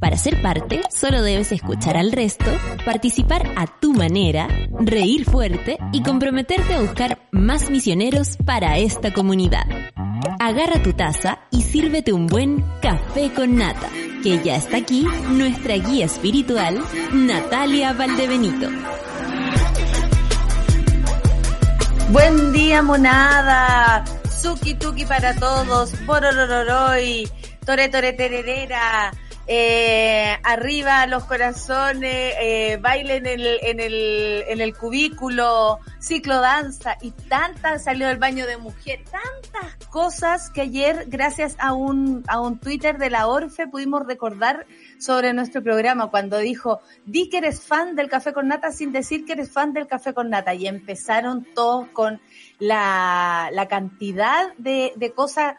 Para ser parte, solo debes escuchar al resto, participar a tu manera, reír fuerte y comprometerte a buscar más misioneros para esta comunidad. Agarra tu taza y sírvete un buen café con nata, que ya está aquí nuestra guía espiritual, Natalia Valdebenito. Buen día, monada. Suki tuki para todos. Bororororoy. Tore tore tererera. Eh, arriba los corazones, eh, baile en el, en, el, en el cubículo, ciclo danza y tantas, salió del baño de mujer, tantas cosas que ayer, gracias a un, a un Twitter de la Orfe, pudimos recordar sobre nuestro programa cuando dijo, di que eres fan del café con nata sin decir que eres fan del café con nata. Y empezaron todos con la, la cantidad de, de cosas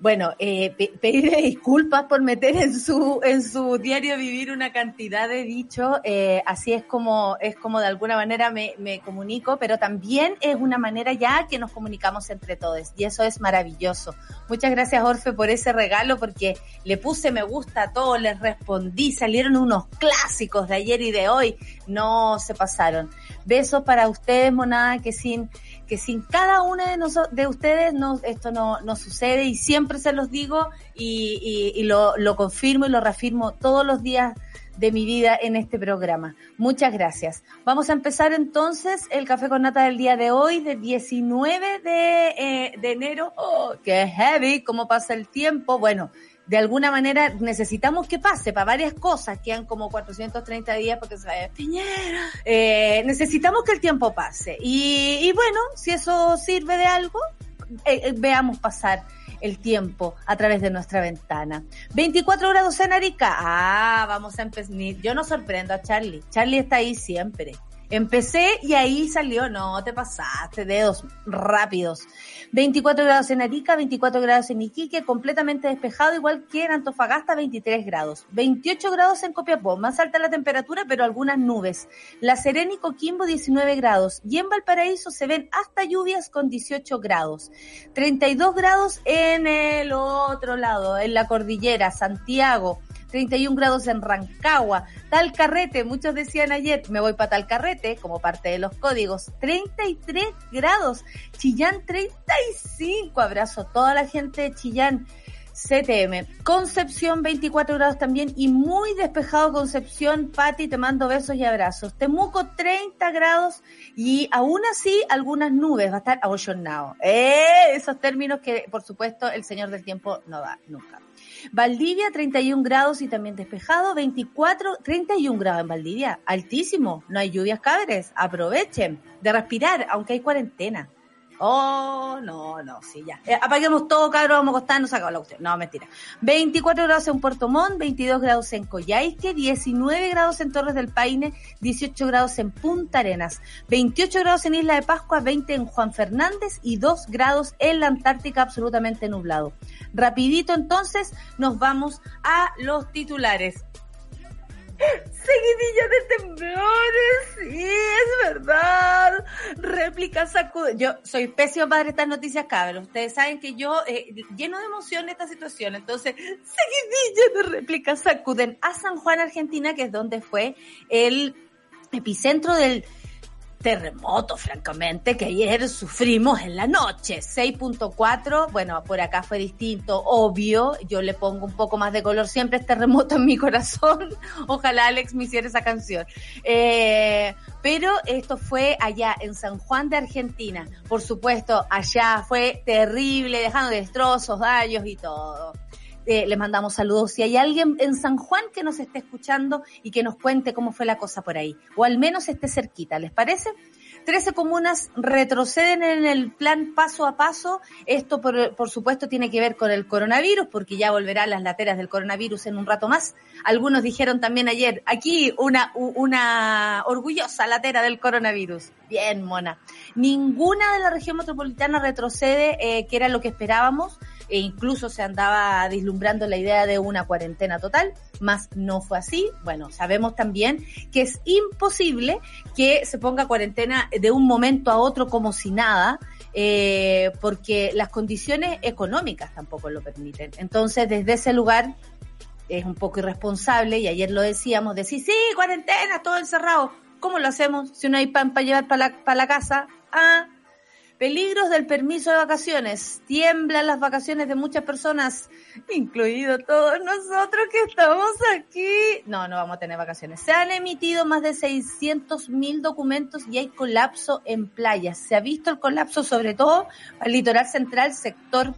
bueno, eh, pedirle disculpas por meter en su en su diario vivir una cantidad de dichos, eh, así es como es como de alguna manera me, me comunico, pero también es una manera ya que nos comunicamos entre todos y eso es maravilloso. Muchas gracias Orfe por ese regalo porque le puse me gusta a todo, les respondí, salieron unos clásicos de ayer y de hoy, no se pasaron. Besos para ustedes, monada, que sin que sin cada una de, nosotros, de ustedes no, esto no, no sucede y siempre se los digo y, y, y lo, lo confirmo y lo reafirmo todos los días de mi vida en este programa. Muchas gracias. Vamos a empezar entonces el café con nata del día de hoy, del 19 de, eh, de enero. Oh, qué heavy, cómo pasa el tiempo. Bueno, de alguna manera necesitamos que pase para varias cosas, quedan como 430 días porque se Piñera. Eh, necesitamos que el tiempo pase. Y, y bueno, si eso sirve de algo, eh, eh, veamos pasar el tiempo a través de nuestra ventana. 24 grados en Arica. Ah, vamos a empezar. Yo no sorprendo a Charlie. Charlie está ahí siempre. Empecé y ahí salió, no, te pasaste, dedos rápidos. 24 grados en Arica, 24 grados en Iquique, completamente despejado, igual que en Antofagasta, 23 grados. 28 grados en Copiapó, más alta la temperatura, pero algunas nubes. La Serena y Coquimbo, 19 grados. Y en Valparaíso se ven hasta lluvias con 18 grados. 32 grados en el otro lado, en la cordillera, Santiago. 31 grados en Rancagua, Talcarrete, muchos decían ayer, me voy para Talcarrete como parte de los códigos, 33 grados, Chillán 35, abrazo a toda la gente de Chillán. CTM. Concepción 24 grados también y muy despejado Concepción. Pati, te mando besos y abrazos. Temuco 30 grados y aún así algunas nubes. Va a estar abollonado. Eh, esos términos que por supuesto el señor del tiempo no da nunca. Valdivia 31 grados y también despejado, 24, 31 grados en Valdivia, altísimo, no hay lluvias cabres, aprovechen de respirar, aunque hay cuarentena. Oh, no, no, sí, ya. Eh, apaguemos todo, cabrón, vamos a acostarnos, acabó la cuestión. No, mentira. 24 grados en Puerto Montt, 22 grados en Coyhaique, 19 grados en Torres del Paine, 18 grados en Punta Arenas, 28 grados en Isla de Pascua, 20 en Juan Fernández y 2 grados en la Antártica absolutamente nublado. Rapidito entonces nos vamos a los titulares. Seguidilla de temblores, sí, es verdad. Réplica sacude. Yo soy pésimo para estas noticias, cabros. Ustedes saben que yo eh, lleno de emoción esta situación. Entonces, seguidilla de réplicas sacuden a San Juan, Argentina, que es donde fue el epicentro del terremoto, francamente, que ayer sufrimos en la noche. 6.4, bueno, por acá fue distinto, obvio. Yo le pongo un poco más de color siempre es terremoto en mi corazón. Ojalá Alex me hiciera esa canción. Eh, pero esto fue allá en San Juan de Argentina. Por supuesto, allá fue terrible, dejando destrozos, daños y todo. Eh, les mandamos saludos. Si hay alguien en San Juan que nos esté escuchando y que nos cuente cómo fue la cosa por ahí, o al menos esté cerquita, ¿les parece? 13 comunas retroceden en el plan paso a paso. Esto, por, por, supuesto, tiene que ver con el coronavirus, porque ya volverán las lateras del coronavirus en un rato más. Algunos dijeron también ayer, aquí una, una orgullosa latera del coronavirus. Bien, mona. Ninguna de la región metropolitana retrocede, eh, que era lo que esperábamos e incluso se andaba vislumbrando la idea de una cuarentena total, más no fue así. Bueno, sabemos también que es imposible que se ponga cuarentena de un momento a otro como si nada, eh, porque las condiciones económicas tampoco lo permiten. Entonces, desde ese lugar es un poco irresponsable, y ayer lo decíamos, decir, sí, cuarentena, todo encerrado. ¿Cómo lo hacemos si no hay pan para llevar para la, para la casa? Ah, Peligros del permiso de vacaciones. Tiemblan las vacaciones de muchas personas, incluido todos nosotros que estamos aquí. No, no vamos a tener vacaciones. Se han emitido más de 600 mil documentos y hay colapso en playas. Se ha visto el colapso sobre todo al litoral central, sector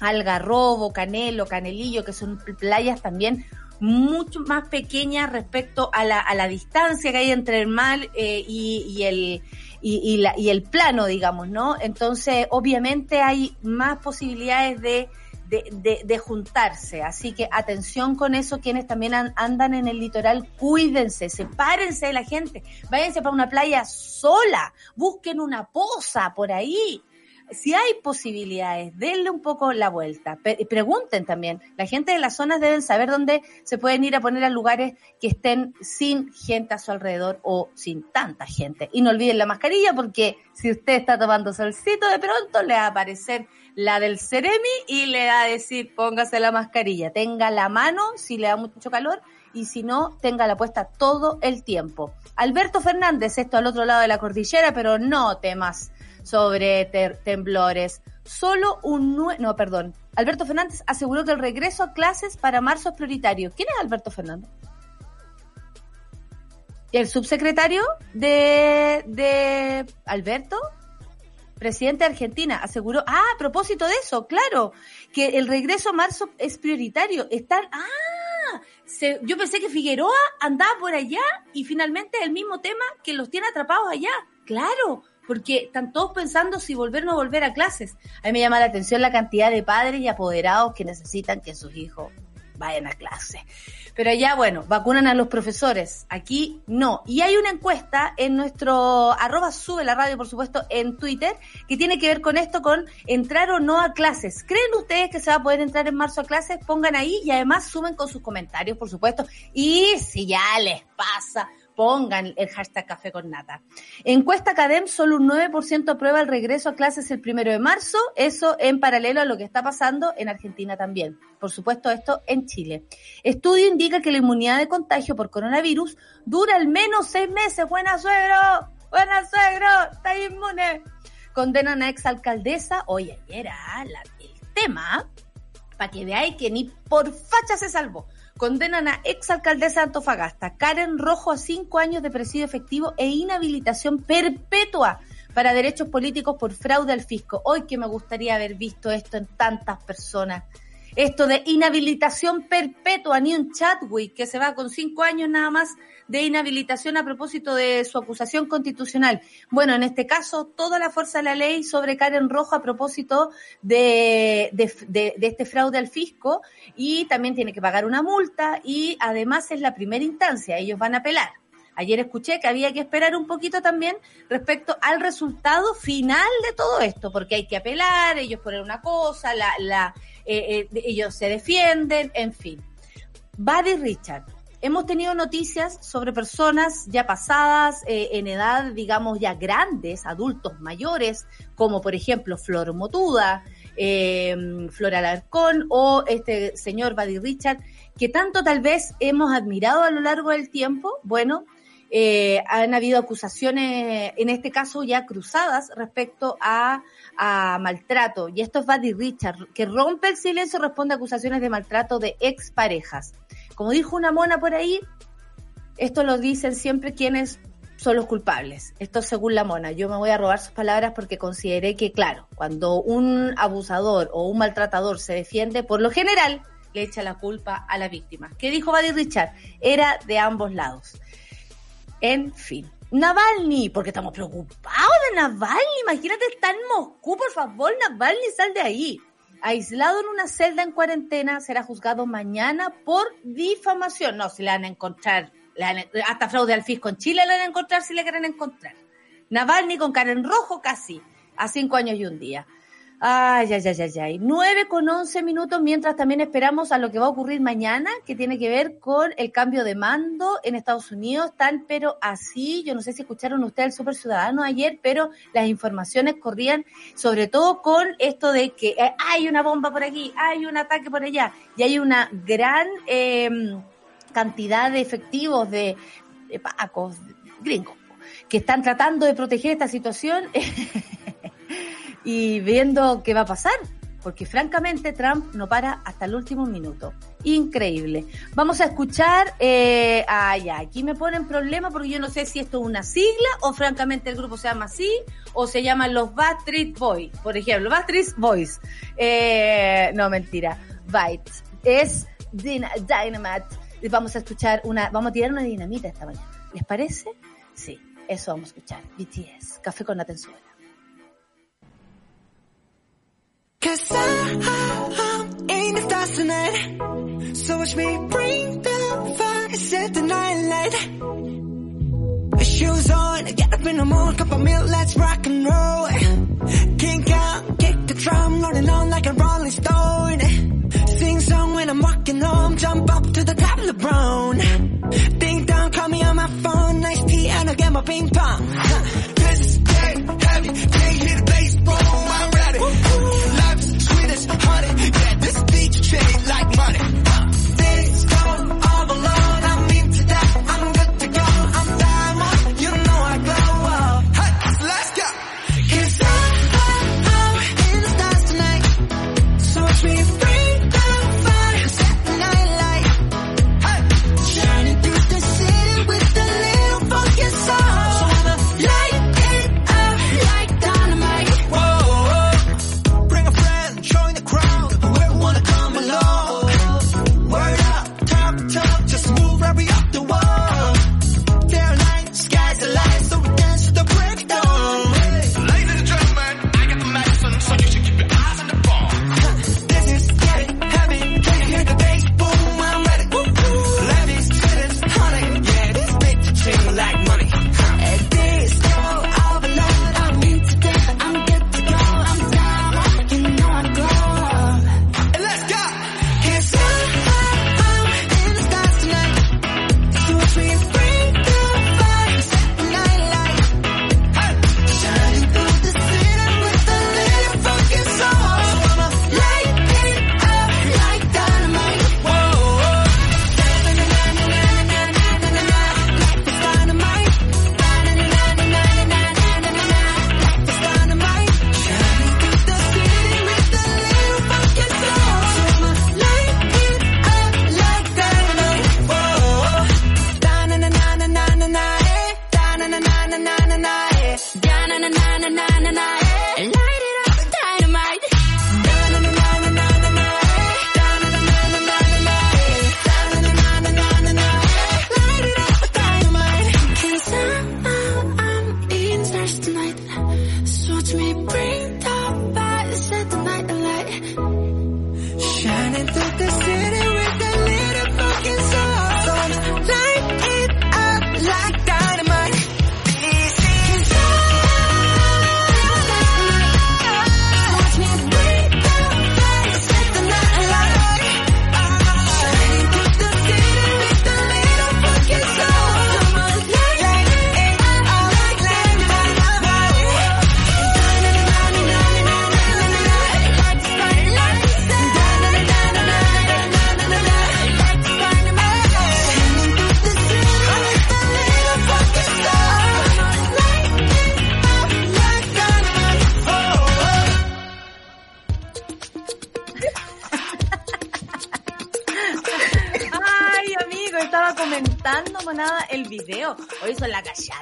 Algarrobo, Canelo, Canelillo, que son playas también mucho más pequeñas respecto a la, a la distancia que hay entre el mar eh, y, y el y, y, la, y el plano, digamos, ¿no? Entonces, obviamente hay más posibilidades de, de, de, de, juntarse. Así que atención con eso, quienes también andan en el litoral, cuídense, sepárense de la gente, váyanse para una playa sola, busquen una poza por ahí, si hay posibilidades, denle un poco la vuelta. pregunten también. La gente de las zonas deben saber dónde se pueden ir a poner a lugares que estén sin gente a su alrededor o sin tanta gente. Y no olviden la mascarilla porque si usted está tomando solcito, de pronto le va a aparecer la del Ceremi y le va a decir póngase la mascarilla. Tenga la mano si le da mucho calor y si no, tenga la puesta todo el tiempo. Alberto Fernández, esto al otro lado de la cordillera, pero no temas sobre temblores. Solo un no, perdón. Alberto Fernández aseguró que el regreso a clases para marzo es prioritario. ¿Quién es Alberto Fernández? El subsecretario de, de Alberto, presidente de Argentina, aseguró, ah, a propósito de eso, claro, que el regreso a marzo es prioritario. Están, ah, yo pensé que Figueroa andaba por allá y finalmente el mismo tema que los tiene atrapados allá. Claro, porque están todos pensando si volver o no volver a clases. A mí me llama la atención la cantidad de padres y apoderados que necesitan que sus hijos vayan a clase. Pero allá, bueno, vacunan a los profesores. Aquí no. Y hay una encuesta en nuestro arroba sube la radio, por supuesto, en Twitter, que tiene que ver con esto, con entrar o no a clases. ¿Creen ustedes que se va a poder entrar en marzo a clases? Pongan ahí y además sumen con sus comentarios, por supuesto. Y si ya les pasa pongan el hashtag café con nata. Encuesta Academ, solo un 9% aprueba el regreso a clases el primero de marzo, eso en paralelo a lo que está pasando en Argentina también. Por supuesto, esto en Chile. Estudio indica que la inmunidad de contagio por coronavirus dura al menos seis meses. Buena suegro, buena suegro, está inmune. Condenan a exalcaldesa, oye, era el tema, para que veáis que ni por facha se salvó Condenan a exalcaldesa de Antofagasta, Karen Rojo, a cinco años de presidio efectivo e inhabilitación perpetua para derechos políticos por fraude al fisco. Hoy que me gustaría haber visto esto en tantas personas. Esto de inhabilitación perpetua, ni un Chadwick que se va con cinco años nada más de inhabilitación a propósito de su acusación constitucional. Bueno, en este caso, toda la fuerza de la ley sobre Karen Rojo a propósito de, de, este fraude al fisco y también tiene que pagar una multa y además es la primera instancia, ellos van a apelar. Ayer escuché que había que esperar un poquito también respecto al resultado final de todo esto, porque hay que apelar, ellos ponen una cosa, la, la, eh, eh, ellos se defienden, en fin. Buddy Richard, hemos tenido noticias sobre personas ya pasadas eh, en edad, digamos, ya grandes, adultos mayores, como por ejemplo Flor Motuda, eh, Flor Alarcón o este señor Buddy Richard, que tanto tal vez hemos admirado a lo largo del tiempo. Bueno, eh, han habido acusaciones, en este caso ya cruzadas, respecto a, maltrato. Y esto es Buddy Richard, que rompe el silencio, responde a acusaciones de maltrato de exparejas. Como dijo una mona por ahí, esto lo dicen siempre quienes son los culpables. Esto según la mona. Yo me voy a robar sus palabras porque consideré que, claro, cuando un abusador o un maltratador se defiende, por lo general le echa la culpa a la víctima. ¿Qué dijo Buddy Richard? Era de ambos lados. En fin. Navalny, porque estamos preocupados de Navalny. Imagínate, está en Moscú, por favor, Navalny, sal de ahí. Aislado en una celda en cuarentena, será juzgado mañana por difamación. No, si le van a encontrar, hasta fraude al fisco en Chile le van a encontrar si le quieren encontrar. Navalny con cara en rojo casi, a cinco años y un día. Ay, ay, ay, ay, ay. 9 con 11 minutos, mientras también esperamos a lo que va a ocurrir mañana, que tiene que ver con el cambio de mando en Estados Unidos, tal pero así. Yo no sé si escucharon ustedes el Super Ciudadano ayer, pero las informaciones corrían sobre todo con esto de que eh, hay una bomba por aquí, hay un ataque por allá, y hay una gran em, cantidad de efectivos de, de pacos, gringos, que están tratando de proteger esta situación. y viendo qué va a pasar, porque francamente Trump no para hasta el último minuto. Increíble. Vamos a escuchar, eh, ya, aquí me ponen problema porque yo no sé si esto es una sigla o francamente el grupo se llama así o se llaman los Backstreet Boys, por ejemplo, Backstreet Boys. Eh, no, mentira, Byte. Es Dynamite. Vamos a escuchar una, vamos a tirar una dinamita esta mañana. ¿Les parece? Sí, eso vamos a escuchar. BTS, Café con la Cause I, I'm in the stars tonight. So watch me bring the fire, set the night light. Shoes on, get up in the morning, cup of milk, let's rock and roll. Kink out, kick the drum, rolling on like a rolling stone. Sing song when I'm walking home, jump up to the top of the brown. Ding dong, call me on my phone, nice tea and I'll get my ping pong. This is dead heavy, change like money.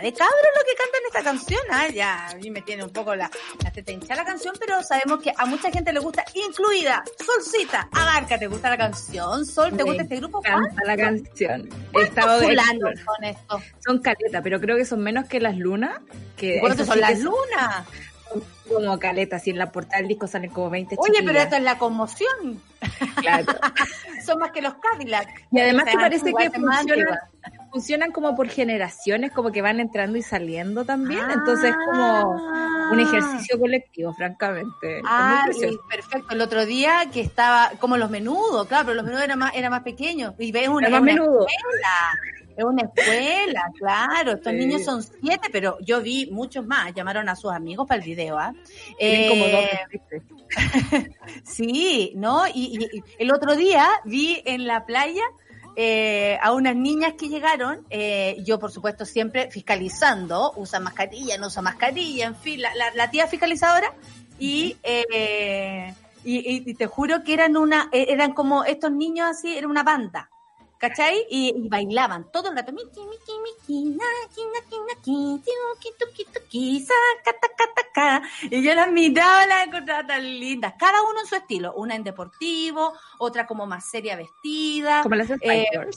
De cabros lo que cantan esta canción. Ah, ya, a mí me tiene un poco la, la teta hinchada la canción, pero sabemos que a mucha gente le gusta, incluida Solcita. Abarca, ¿te gusta la canción? Sol, ¿te gusta este grupo? Encanta la canción. He ¿Cuántos estado de- fulanos son caletas, pero creo que son menos que las lunas. Que ¿Cuántos son sí las lunas? Como caletas, y en la portada del disco salen como 20 Oye, pero esto es la conmoción. Claro. Son más que los Cadillac. Y además que parece que funcionan. Funcionan como por generaciones, como que van entrando y saliendo también. Entonces es como un ejercicio colectivo, francamente. Ah, y perfecto. El otro día que estaba como los menudos, claro, pero los menudos eran más, eran más pequeños. Y ves una, Era más una menudo. escuela. Es una escuela, claro. Estos Sí. niños son siete, pero yo vi muchos más. Llamaron a sus amigos para el video, ¿ah? Eh. Sí, ¿no? Y, y- y el otro día vi en la playa eh, a unas niñas que llegaron, eh, yo por supuesto siempre fiscalizando, usa mascarilla, no usa mascarilla, en fin, la, la- tía fiscalizadora, y, eh, y, y- te juro que eran una, eh, eran como estos niños así, era una banda. ¿Cachai? Y, y bailaban todo el rato. Miki, miki, miki, naki, naki, naki, tuki, tuki, tuki, saca, taca, taca. Y yo las miraba, las encontraba tan lindas. Cada uno en su estilo. Una en deportivo, otra como más seria vestida. Como las Spice Eh.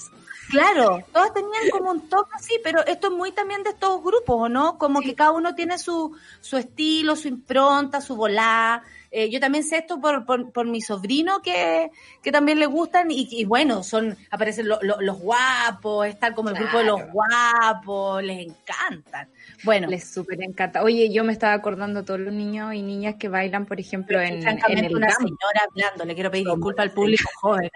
Claro, todas tenían como un toque así, pero esto es muy también de estos grupos, ¿o no? Como que cada uno tiene su, su estilo, su impronta, su volá. Eh, yo también sé esto por, por, por mi sobrino que, que también le gustan y, y bueno, son aparecen lo- lo- los guapos, están como el grupo de los guapos, les encantan. Bueno, Les súper encanta. Oye, yo me estaba acordando de todos los niños y niñas que bailan, por ejemplo, en, en el una campo. señora hablando, le quiero pedir disculpas al público joven.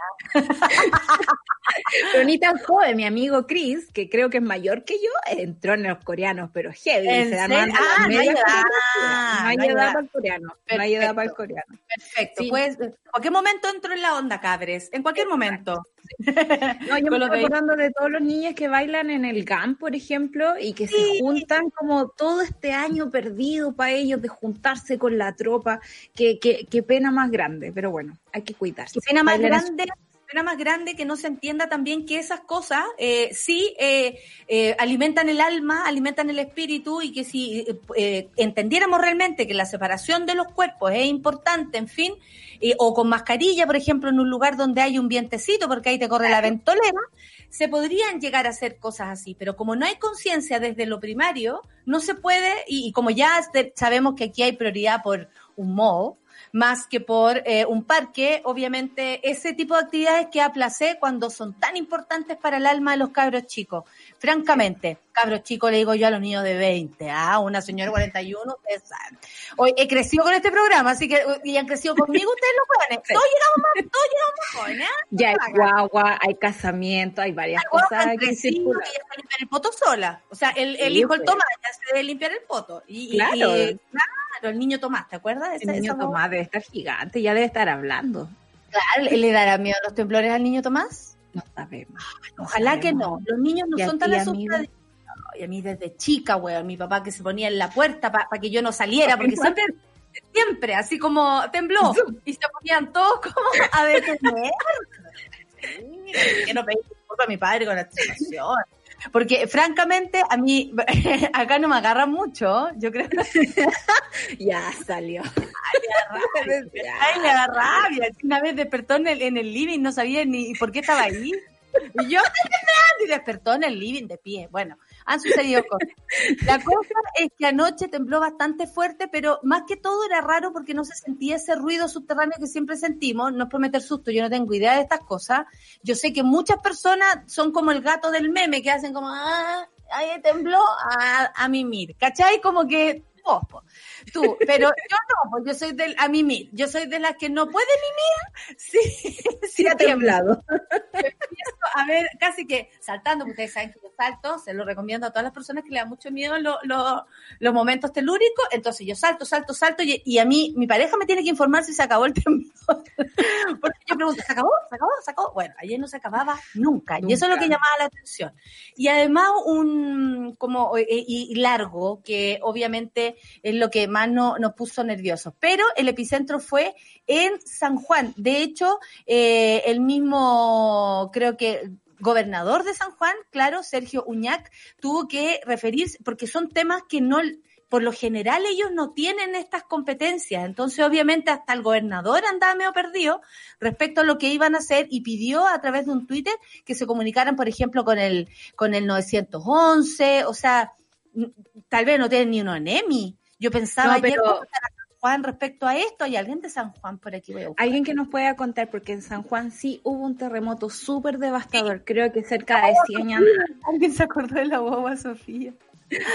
Pero ni tan joven, mi amigo Chris, que creo que es mayor que yo, entró en los coreanos, pero heavy. ¿En se Ah, no hay edad. No hay edad para el coreano. No hay edad Perfecto. para el coreano. Perfecto, Sí. pues en cualquier momento entro en la onda, cabres, en cualquier momento. No, yo me estoy acordando de todos los niños que bailan en el GAM, por ejemplo, y que se juntan como todo este año perdido para ellos de juntarse con la tropa. Qué, qué, qué pena más grande, pero bueno, hay que cuidarse. Qué pena más grande, pena más grande que no se entienda también que esas cosas eh, sí eh, eh, alimentan el alma, alimentan el espíritu y que si eh, entendiéramos realmente que la separación de los cuerpos es importante, en fin, o con mascarilla, por ejemplo, en un lugar donde hay un vientecito, porque ahí te corre la ventolera, se podrían llegar a hacer cosas así, pero como no hay conciencia desde lo primario, no se puede, y, y como ya sabemos que aquí hay prioridad por un modo, más que por eh, un parque, obviamente ese tipo de actividades que aplacé cuando son tan importantes para el alma de los cabros chicos. Francamente, cabros chicos le digo yo a los niños de 20, ah, una señora de 41, ustedes saben. Hoy he crecido con este programa, así que y han crecido conmigo ustedes los jóvenes. Todos llegamos más, todos llegamos más jóvenes, ¿ah? Ya hay guagua, hay casamiento, hay varias Bueno, cosas han crecido ya se limpian el poto sola. O sea, el, el Sí, hijo, el pues. Tomás, ya se debe limpiar el poto. Y- Claro. y- claro, el niño Tomás, ¿te acuerdas? El niño esa Tomás debe estar gigante, ya debe estar hablando. Claro, ¿le dará miedo a los temblores al niño Tomás? No sabemos. no Ojalá que no. Los niños no son tan asustados. Y a mí desde chica, weón, mi papá que se ponía en la puerta para que yo no saliera, porque siempre, siempre, así como tembló, y se ponían todos como a detener. Sí, que no pedí disculpas a mi padre con la situación. Porque francamente, a mí, acá no me agarran mucho, yo creo que Ya salió. Ay, le da rabia. Una vez despertó en el, en el living, no sabía ni por qué estaba ahí. Y yo, y despertó en el living de pie. Bueno, han sucedido cosas. La cosa es que anoche tembló bastante fuerte, pero más que todo era raro porque no se sentía ese ruido subterráneo que siempre sentimos. No es por meter susto, yo no tengo idea de estas cosas. Yo sé que muchas personas son como el gato del meme que hacen como, ah, ahí tembló a, a mimir. ¿Cachai? Como que po. Tú, pero yo no, pues yo soy del a mimir, yo soy de las que no puede mimir, sí, sí ha temblado. empiezo a ver casi que saltando, porque ustedes saben que yo salto, se lo recomiendo a todas las personas que le da mucho miedo lo- lo- los momentos telúricos, entonces yo salto, salto, salto, y, y a mí, mi pareja me tiene que informar si se acabó el temblor, porque yo pregunto, ¿se acabó? ¿se acabó? ¿se acabó? Bueno, ayer no se acababa nunca, y eso es lo que llamaba la atención. Y además un, como, eh, y, y largo, que obviamente es lo que más no- nos puso nerviosos, pero el epicentro fue en San Juan, de hecho, eh, el mismo, creo que gobernador de San Juan, claro, Sergio Uñac, tuvo que referirse, porque son temas que no, por lo general ellos no tienen estas competencias. Entonces, obviamente, hasta el gobernador andaba medio perdido respecto a lo que iban a hacer y pidió a través de un Twitter que se comunicaran, por ejemplo, con el, con el 911, o sea, tal vez no tienen ni uno EMI. Yo pensaba ayer Juan respecto a esto. ¿Hay alguien de San Juan por aquí? alguien que nos pueda contar, porque en San Juan sí hubo un terremoto súper devastador, creo que cerca de 100 años. ¿Alguien se acordó de la boba Sofía?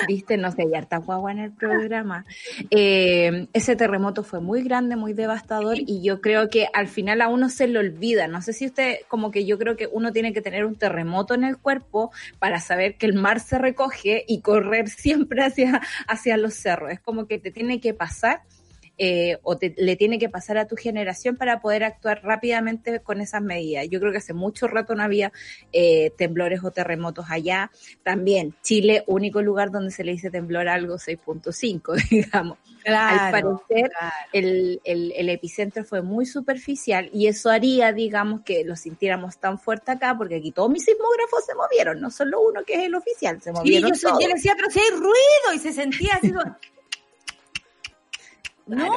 Viste, no sé, ya está guagua en el programa. Eh, ese terremoto fue muy grande, muy devastador y yo creo que al final a uno se le olvida. No sé si usted, como que yo creo que uno tiene que tener un terremoto en el cuerpo para saber que el mar se recoge y correr siempre hacia, hacia los cerros. Es como que te tiene que pasar eh, o le tiene que pasar a tu generación para poder actuar rápidamente con esas medidas. Yo creo que hace mucho rato no había eh, temblores o terremotos allá. También Chile, único lugar donde se le dice temblor algo 6.5, digamos. Al parecer, el, el, el, epicentro fue muy superficial y eso haría, digamos, que lo sintiéramos tan fuerte acá, porque aquí todos mis sismógrafos se movieron, no solo uno que es el oficial, se movieron. Sí, yo, yo decía, pero si hay ruido y se sentía así. No.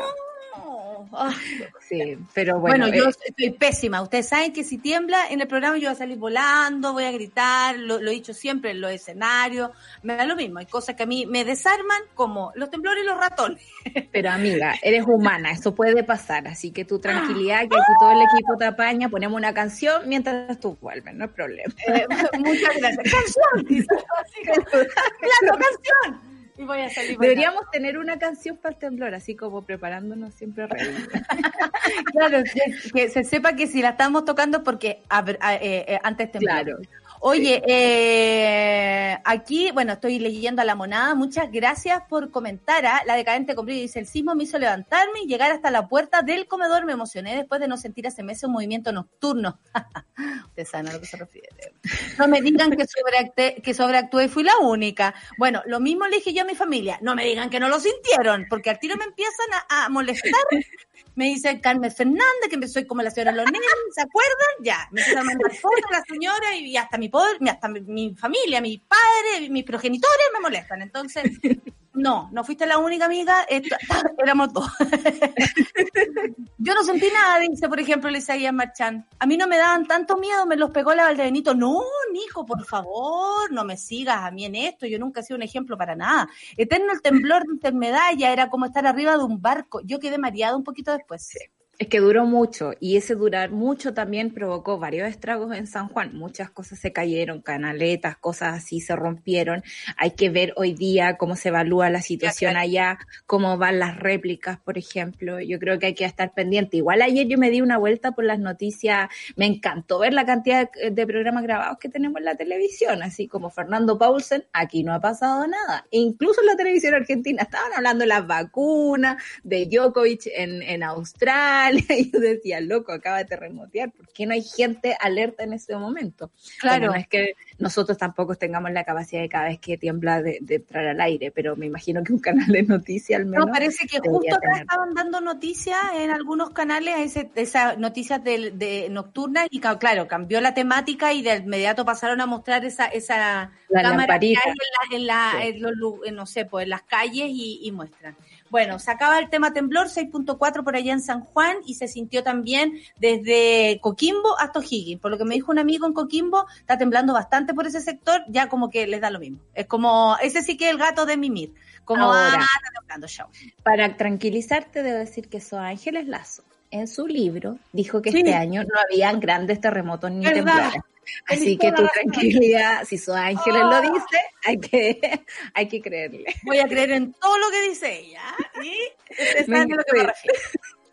sí, pero bueno. Bueno, yo eh, estoy pésima. Ustedes saben que si tiembla en el programa yo voy a salir volando, voy a gritar, lo, he dicho siempre en los escenarios, me da lo mismo. Hay cosas que a mí me desarman como los temblores y los ratones. Pero amiga, eres humana, eso puede pasar, así que tu tranquilidad, que aquí todo el equipo te apaña, ponemos una canción mientras tú vuelves, no hay problema. Eh, muchas gracias. ¡Canción! Deberíamos tener una canción para el temblor, así como preparándonos siempre a reír. claro, que, se sepa que si la estamos tocando porque eh, eh, antes temblor. Claro. Oye, eh, aquí, bueno, estoy leyendo a la monada. Muchas gracias por comentar. ¿ah? La decadente compré dice, el sismo me hizo levantarme y llegar hasta la puerta del comedor. Me emocioné después de no sentir hace meses un movimiento nocturno. Usted sabe a lo que se refiere. No me digan que, sobreactué, que sobreactué y fui la única. Bueno, lo mismo le dije yo a mi familia. No me digan que no lo sintieron, porque al tiro me empiezan a molestar me dice Carmen Fernández, que soy como la señora Lonel, ¿se acuerdan? Ya, me empieza a mandar fotos la señora y hasta mi poder, hasta mi, familia, mi padre, mis progenitores me molestan. Entonces, no, no fuiste la única amiga, éramos dos. Yo no sentí nada, dice, por ejemplo, Isaías Marchán. A mí no me daban tanto miedo, me los pegó la Valdebenito. No, hijo, por favor, no me sigas a mí en esto. Yo nunca he sido un ejemplo para nada. Eterno el temblor de intermedalla, era como estar arriba de un barco. Yo quedé mareado un poquito después. Es que duró mucho y ese durar mucho también provocó varios estragos en San Juan. Muchas cosas se cayeron, canaletas, cosas así se rompieron. Hay que ver hoy día cómo se evalúa la situación allá, cómo van las réplicas, por ejemplo. Yo creo que hay que estar pendiente. Igual ayer yo me di una vuelta por las noticias. Me encantó ver la cantidad de, programas grabados que tenemos en la televisión, así como Fernando Paulsen. Aquí no ha pasado nada. E incluso en la televisión argentina estaban hablando de las vacunas, de Djokovic en, en Australia y yo decía, loco, acaba de terremotear, ¿por qué no hay gente alerta en ese momento? Claro. no es que nosotros tampoco tengamos la capacidad de cada vez que tiembla de, entrar al aire, pero me imagino que un canal de noticias al menos. No, parece que justo acá estaban dando noticias en algunos canales, esas noticias de, nocturnas, y claro, cambió la temática y de inmediato pasaron a mostrar esa, esa cámara que hay en, la, no sé, pues en las calles y, y muestran. Bueno, se acaba el tema temblor, 6.4 por allá en San Juan y se sintió también desde Coquimbo hasta O'Higgins. Por lo que me dijo un amigo en Coquimbo, está temblando bastante por ese sector, ya como que les da lo mismo. Es como, ese sí que es el gato de Mimir. Como, ah, está temblando, show. Para tranquilizarte, debo decir que eso Ángeles Lazo en su libro dijo que este año no habían grandes terremotos ni temblores. Así que tu tranquilidad, si su ángeles lo dice, hay que, hay que creerle. Voy a creer en todo lo que dice ella. ¿sí? lo que me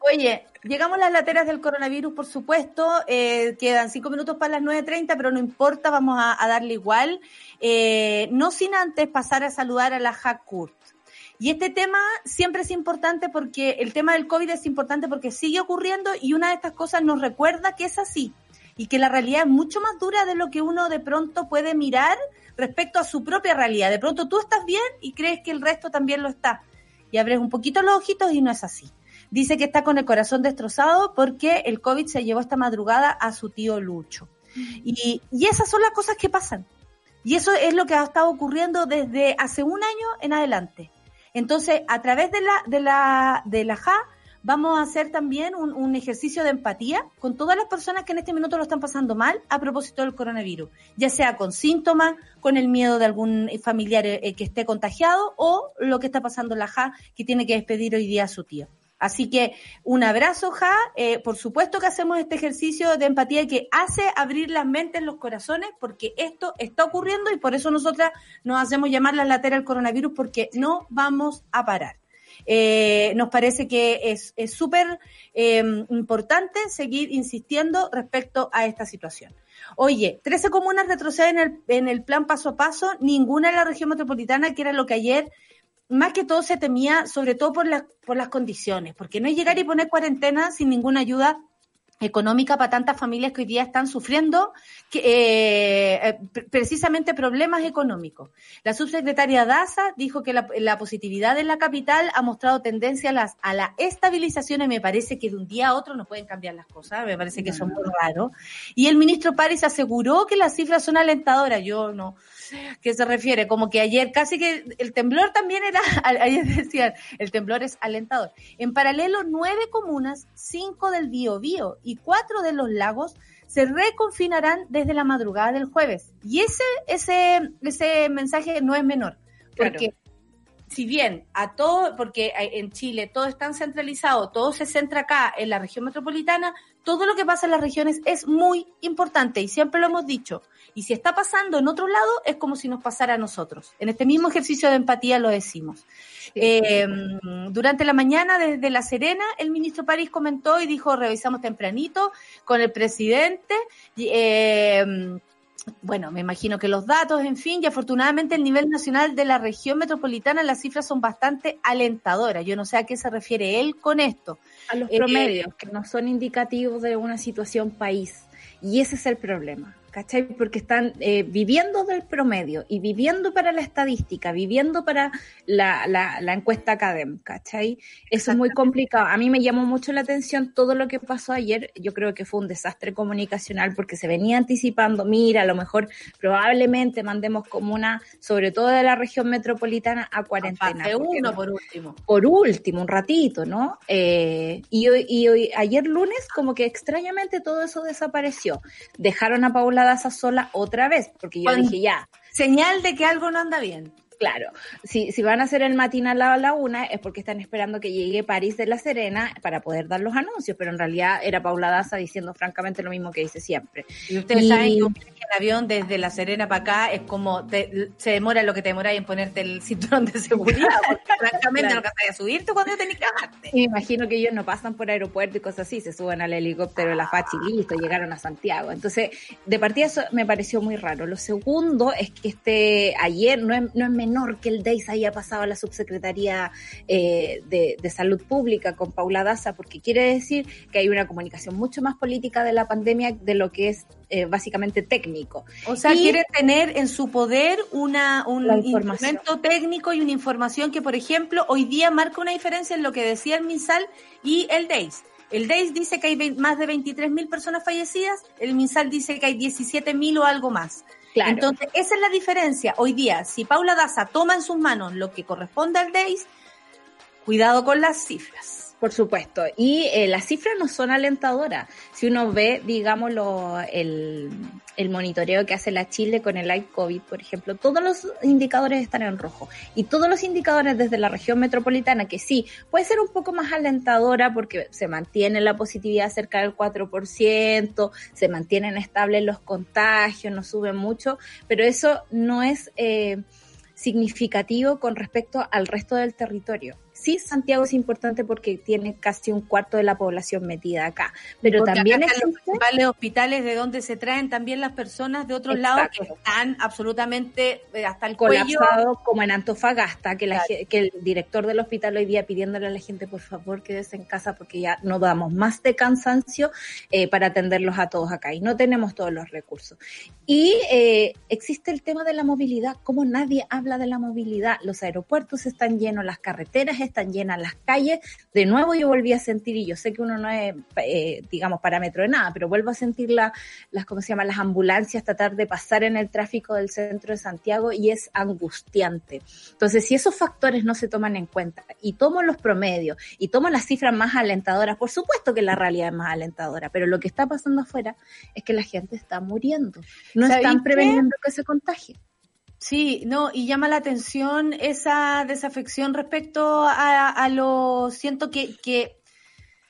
Oye, llegamos a las lateras del coronavirus, por supuesto. Eh, quedan cinco minutos para las 9.30, pero no importa, vamos a, darle igual. Eh, no sin antes pasar a saludar a la Hakurt. Y este tema siempre es importante porque el tema del COVID es importante porque sigue ocurriendo y una de estas cosas nos recuerda que es así y que la realidad es mucho más dura de lo que uno de pronto puede mirar respecto a su propia realidad. De pronto tú estás bien y crees que el resto también lo está. Y abres un poquito los ojitos y no es así. Dice que está con el corazón destrozado porque el COVID se llevó esta madrugada a su tío Lucho. Y, y esas son las cosas que pasan. Y eso es lo que ha estado ocurriendo desde hace un año en adelante. Entonces, a través de la, de la, de la JA, vamos a hacer también un, ejercicio de empatía con todas las personas que en este minuto lo están pasando mal a propósito del coronavirus, ya sea con síntomas, con el miedo de algún familiar eh, que esté contagiado o lo que está pasando la JA, que tiene que despedir hoy día a su tío. Así que un abrazo, Ja. Eh, por supuesto que hacemos este ejercicio de empatía que hace abrir las mentes, los corazones, porque esto está ocurriendo y por eso nosotras nos hacemos llamar la latera del coronavirus, porque no vamos a parar. Eh, nos parece que es súper eh, importante seguir insistiendo respecto a esta situación. Oye, 13 comunas retroceden en el, en el plan paso a paso, ninguna en la región metropolitana, que era lo que ayer más que todo se temía, sobre todo por, las por las condiciones, porque no es llegar y poner cuarentena sin ninguna ayuda económica para tantas familias que hoy día están sufriendo eh, eh precisamente problemas económicos. La subsecretaria Daza dijo que la, positividad en la capital ha mostrado tendencia a, las, a la estabilización y me parece que de un día a otro no pueden cambiar las cosas, me parece que es muy raro. Y el ministro París aseguró que las cifras son alentadoras, yo no, ¿Qué se refiere? Como que ayer casi que el temblor también era, ayer decían, el temblor es alentador. En paralelo, nueve comunas, cinco del Biobío y cuatro de los lagos se reconfinarán desde la madrugada del jueves. Y ese, ese, ese mensaje no es menor, porque si bien a todo, porque en Chile todo es tan centralizado, todo se centra acá en la región metropolitana, todo lo que pasa en las regiones es muy importante y siempre lo hemos dicho. Y si está pasando en otro lado, es como si nos pasara a nosotros. En este mismo ejercicio de empatía lo decimos. Eh, durante la mañana desde La Serena, el ministro París comentó y dijo, revisamos tempranito con el presidente. Eh, bueno, me imagino que los datos, en fin, y afortunadamente el nivel nacional de la región metropolitana, las cifras son bastante alentadoras. Yo no sé a qué se refiere él con esto. A los promedios, que no son indicativos de una situación país. Y ese es el problema. ¿Cachai? Porque están eh, viviendo del promedio y viviendo para la estadística, viviendo para la, la, encuesta académica, ¿cachai? Eso es muy complicado. A mí me llamó mucho la atención todo lo que pasó ayer. Yo creo que fue un desastre comunicacional porque se venía anticipando, mira, a lo mejor probablemente mandemos como una, sobre todo de la región metropolitana, a cuarentena. uno por último. Por último, un ratito, ¿no? Eh, y hoy, y hoy, ayer lunes, como que extrañamente todo eso desapareció. Dejaron a Paula Daza sola otra vez, porque yo dije ya. Señal de que algo no anda bien. Claro, si, si van a hacer el matinal a la una es porque están esperando que llegue París de la Serena para poder dar los anuncios, pero en realidad era Paula Daza diciendo francamente lo mismo que dice siempre. Y ustedes saben que el avión desde la Serena para acá es como se demora lo que te demora en ponerte el cinturón de seguridad, porque francamente no vas a subirte cuando tenés que bajarte. Me imagino que ellos no pasan por aeropuerto y cosas así, se suben al helicóptero de la Fachi y listo, llegaron a Santiago. Entonces, de partida eso me pareció muy raro. Lo segundo es que este ayer no es, no es menor que el DEIS haya pasado a la subsecretaría eh, de, Salud Pública con Paula Daza, porque quiere decir que hay una comunicación mucho más política de la pandemia de lo que es eh, básicamente técnico. O sea, quiere tener en su poder una, un instrumento técnico y una información que, por ejemplo, hoy día marca una diferencia en lo que decía el MinSal y el DEIS. El DEIS dice que hay más de 23.000 personas fallecidas, el MinSal dice que hay 17.000 o algo más. Entonces, esa es la diferencia. Hoy día, si Paula Daza toma en sus manos lo que corresponde al DEIS, cuidado con las cifras. Por supuesto. Y eh, las cifras no son alentadoras. Si uno ve, digámoslo, el, el monitoreo que hace la Chile con el Live COVID, por ejemplo, todos los indicadores están en rojo. Y todos los indicadores desde la región metropolitana, que sí, puede ser un poco más alentadora porque se mantiene la positividad cerca del 4%, se mantienen estables los contagios, no suben mucho, pero eso no es eh, significativo con respecto al resto del territorio sí, Santiago es importante porque tiene casi un cuarto de la población metida acá, pero también es los principales hospitales de donde se traen también las personas de otros lados que están absolutamente eh, hasta el colapsado como en Antofagasta, que, la, que el director del hospital hoy día pidiéndole a la gente por favor quédese en casa porque ya no damos más de cansancio eh, para atenderlos a todos acá y no tenemos todos los recursos. Y eh, existe el tema de la movilidad, como nadie habla de la movilidad, los aeropuertos están llenos, las carreteras están llenas las calles. De nuevo yo volví a sentir, y yo sé que uno no es, eh, digamos, parámetro de nada, pero vuelvo a sentir la, las, ¿cómo se llama? Las ambulancias tratar de pasar en el tráfico del centro de Santiago y es angustiante. Entonces, si esos factores no se toman en cuenta y tomo los promedios y tomo las cifras más alentadoras, por supuesto que la realidad es más alentadora, pero lo que está pasando afuera es que la gente está muriendo. No están preveniendo que se contagie. Sí, no, y llama la atención esa desafección respecto a, a lo, siento que, que,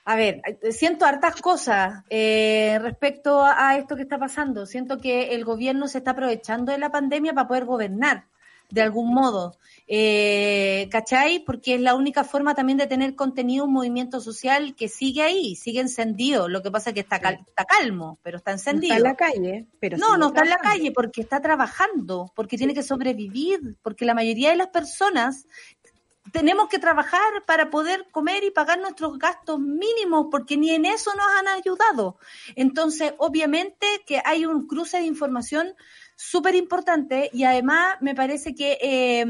a ver, siento hartas cosas eh, respecto a, esto que está pasando. Siento que el gobierno se está aprovechando de la pandemia para poder gobernar de algún modo. Eh, ¿Cachai? Porque es la única forma también de tener contenido, un movimiento social que sigue ahí, sigue encendido. Lo que pasa es que está, está calmo, pero está encendido. está en la calle, pero No, no está en la calle porque está trabajando, porque tiene que sobrevivir, porque la mayoría de las personas tenemos que trabajar para poder comer y pagar nuestros gastos mínimos, porque ni en eso nos han ayudado. Entonces, obviamente que hay un cruce de información súper importante y además me parece que, eh,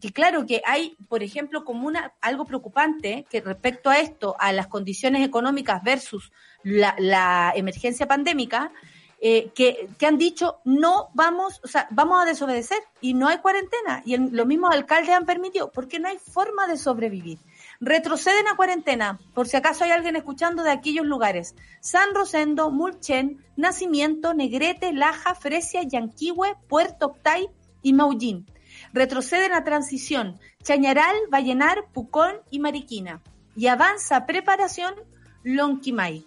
que claro que hay, por ejemplo, como una, algo preocupante que respecto a esto, a las condiciones económicas versus la, la emergencia pandémica, eh, que, que, han dicho no vamos, o sea, vamos a desobedecer y no hay cuarentena. Y los mismos alcaldes han permitido, porque no hay forma de sobrevivir retroceden a cuarentena, por si acaso hay alguien escuchando de aquellos lugares. San Rosendo, Mulchen, Nacimiento, Negrete, Laja, Fresia, Yanquihue, Puerto Octay y Maullín. Retroceden a Transición, Chañaral, Vallenar, Pucón y Mariquina. Y avanza preparación Lonquimay.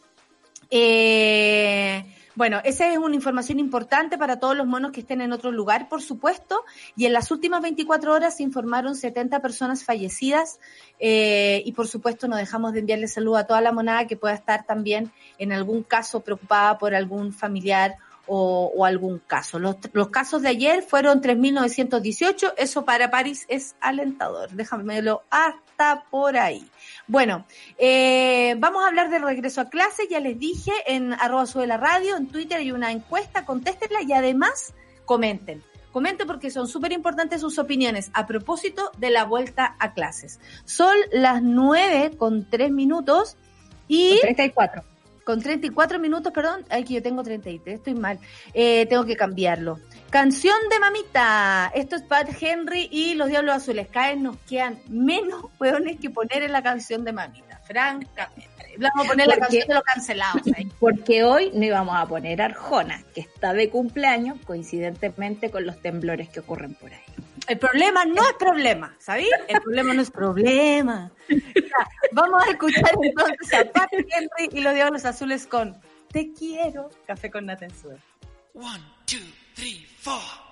Eh, bueno, esa es una información importante para todos los monos que estén en otro lugar, por supuesto. Y en las últimas 24 horas se informaron 70 personas fallecidas. Eh, y por supuesto, no dejamos de enviarle saludo a toda la monada que pueda estar también en algún caso preocupada por algún familiar o, algún caso. Los, los, casos de ayer fueron 3.918. Eso para París es alentador. Déjamelo hasta por ahí. Bueno, eh, vamos a hablar del regreso a clase, ya les dije, en arroba sube la radio, en Twitter hay una encuesta, contéstenla y además comenten. Comenten porque son súper importantes sus opiniones a propósito de la vuelta a clases. Son las nueve con tres minutos y... Con 34 con 34 minutos, perdón, ay que yo tengo 33, estoy mal, eh, tengo que cambiarlo. Canción de mamita, esto es Pat Henry y los Diablos Azules, caen, nos quedan menos hueones que poner en la canción de mamita, francamente. Vamos a poner la canción de los cancelados. Porque hoy no íbamos a poner Arjona, que está de cumpleaños, coincidentemente con los temblores que ocurren por ahí. El problema no es problema, ¿sabéis? El problema no es problema. vamos a escuchar entonces a Pat Henry y los Diablos Azules con Te quiero, café con Natensuel. One, two, three, four.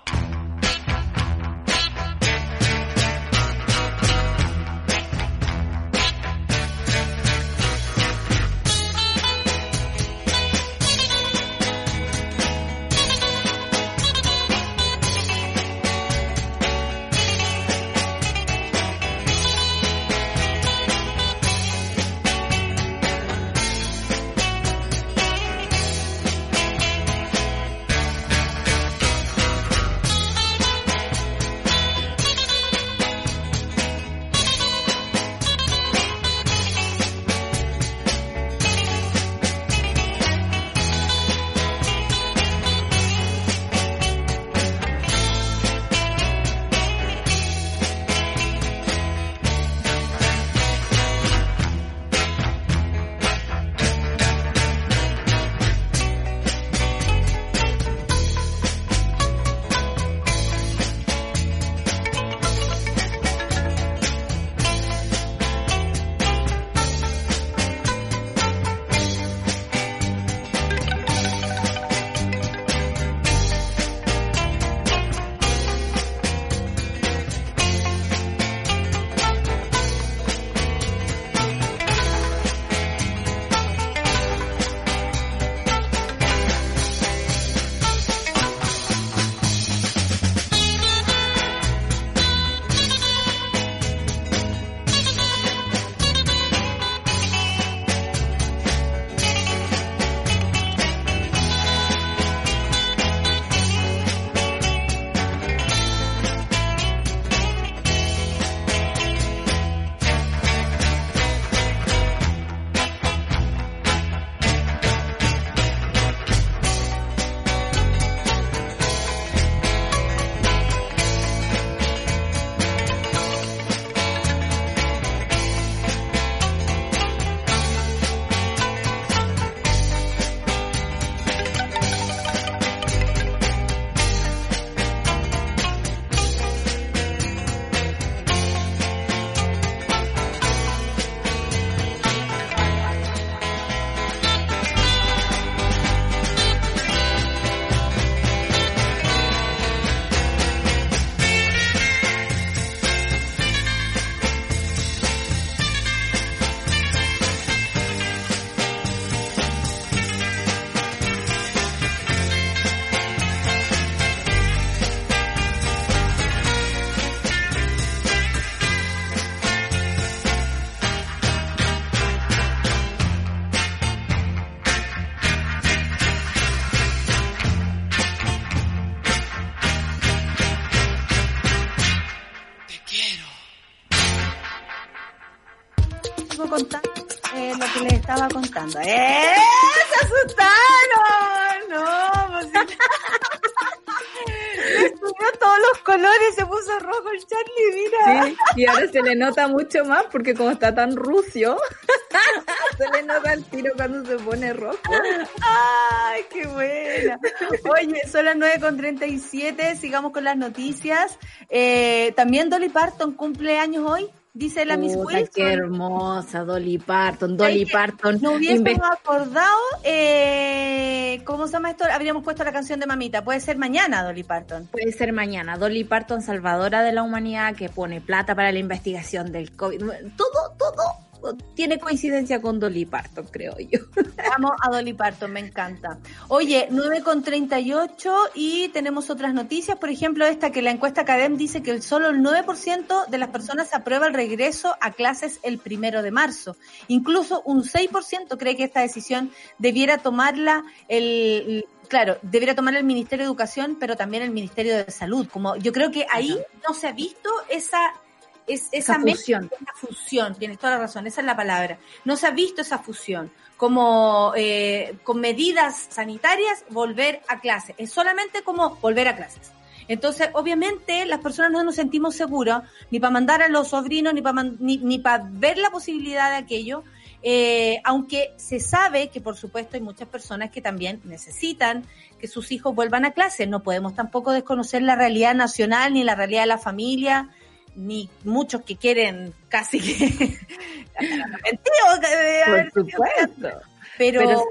Sigo contando eh, lo que les estaba contando. ¡Eh! ¡Se asustaron! No, pues, le subió todos los colores, se puso rojo el Charlie, mira. Sí, y ahora se le nota mucho más porque como está tan rucio, se le nota el tiro cuando se pone rojo. ¡Ay, qué buena! Oye, son las 9.37, sigamos con las noticias. Eh, También Dolly Parton cumple años hoy. Dice la Miss Wilson. Qué hermosa, Dolly Parton, Dolly Parton. No hubiésemos acordado, eh, ¿cómo se llama esto? Habríamos puesto la canción de Mamita. Puede ser mañana, Dolly Parton. Puede ser mañana. Dolly Parton, salvadora de la humanidad, que pone plata para la investigación del COVID. Todo, todo tiene coincidencia con Dolly Parton, creo yo. Amo a Dolly Parton, me encanta. Oye, 9.38 y tenemos otras noticias. Por ejemplo, esta que la encuesta Cadem dice que el solo el 9% de las personas aprueba el regreso a clases el primero de marzo. Incluso un 6% cree que esta decisión debiera tomarla el, claro, debiera tomar el Ministerio de Educación, pero también el Ministerio de Salud. Como yo creo que ahí no se ha visto esa es, esa, Esa mezcla, fusión. esa fusión, tienes toda la razón, esa es la palabra. No se ha visto esa fusión, como eh, con medidas sanitarias volver a clase. Es solamente como volver a clases. Entonces, obviamente, las personas no nos sentimos seguros ni para mandar a los sobrinos, ni para ni, ni para ver la posibilidad de aquello. Eh, aunque se sabe que, por supuesto, hay muchas personas que también necesitan que sus hijos vuelvan a clase. No podemos tampoco desconocer la realidad nacional ni la realidad de la familia ni muchos que quieren casi que Por supuesto. pero, Pero-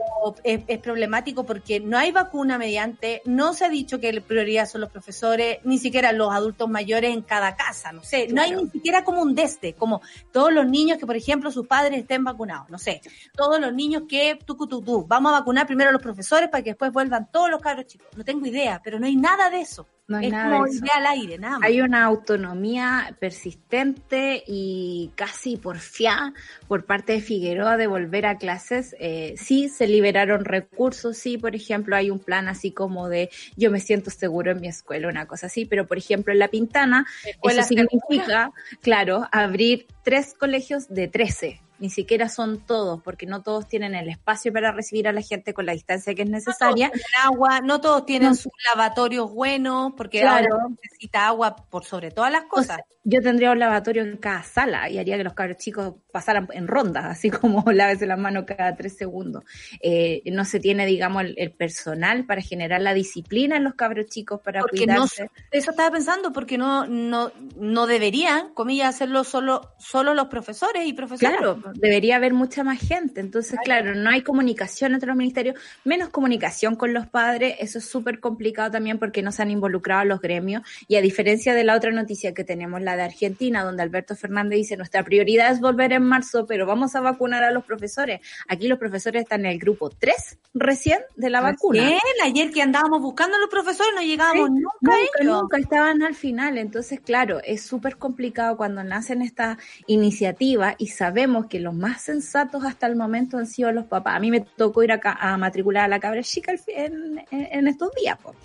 es, es problemático porque no hay vacuna mediante, no se ha dicho que la prioridad son los profesores, ni siquiera los adultos mayores en cada casa, no sé, no hay ni siquiera como un deste, como todos los niños que, por ejemplo, sus padres estén vacunados, no sé, todos los niños que, tú, tú, tú, vamos a vacunar primero a los profesores para que después vuelvan todos los cabros chicos, no tengo idea, pero no hay nada de eso, No es nada como idea al aire, nada más. Hay una autonomía persistente y casi porfiada por parte de Figueroa de volver a clases. Eh, sí, se liberaron recursos, sí, por ejemplo, hay un plan así como de yo me siento seguro en mi escuela, una cosa así, pero por ejemplo en La Pintana, eso significa, claro, abrir tres colegios de 13. Ni siquiera son todos, porque no todos tienen el espacio para recibir a la gente con la distancia que es necesaria. No todos tienen agua, no todos tienen No. sus lavatorios buenos, porque Claro. ahora necesita agua por sobre todas las O cosas. sea, yo tendría un lavatorio en cada sala y haría que los cabros chicos pasaran en rondas, así como lávese las manos cada tres segundos. Eh, no se tiene, digamos, el, el personal para generar la disciplina en los cabros chicos para porque no, cuidarse. eso estaba pensando, porque no, no, no deberían, comillas, hacerlo solo, solo los profesores y profesoras. Claro, debería haber mucha más gente. Entonces, claro, no hay comunicación entre los ministerios, menos comunicación con los padres. Eso es súper complicado también porque no se han involucrado los gremios. Y a diferencia de la otra noticia que tenemos, la de Argentina, donde Alberto Fernández dice, nuestra prioridad es volver en marzo, pero vamos a vacunar a los profesores. Aquí los profesores están en el grupo 3 recién de la vacuna. Ayer que andábamos buscando a los profesores no llegábamos Sí, nunca Nunca, ellos. nunca estaban al final. Entonces, claro, es súper complicado cuando nacen estas iniciativas y sabemos que los más sensatos hasta el momento han sido los papás. A mí me tocó ir a, a matricular a la cabra chica en, en- en estos días. po.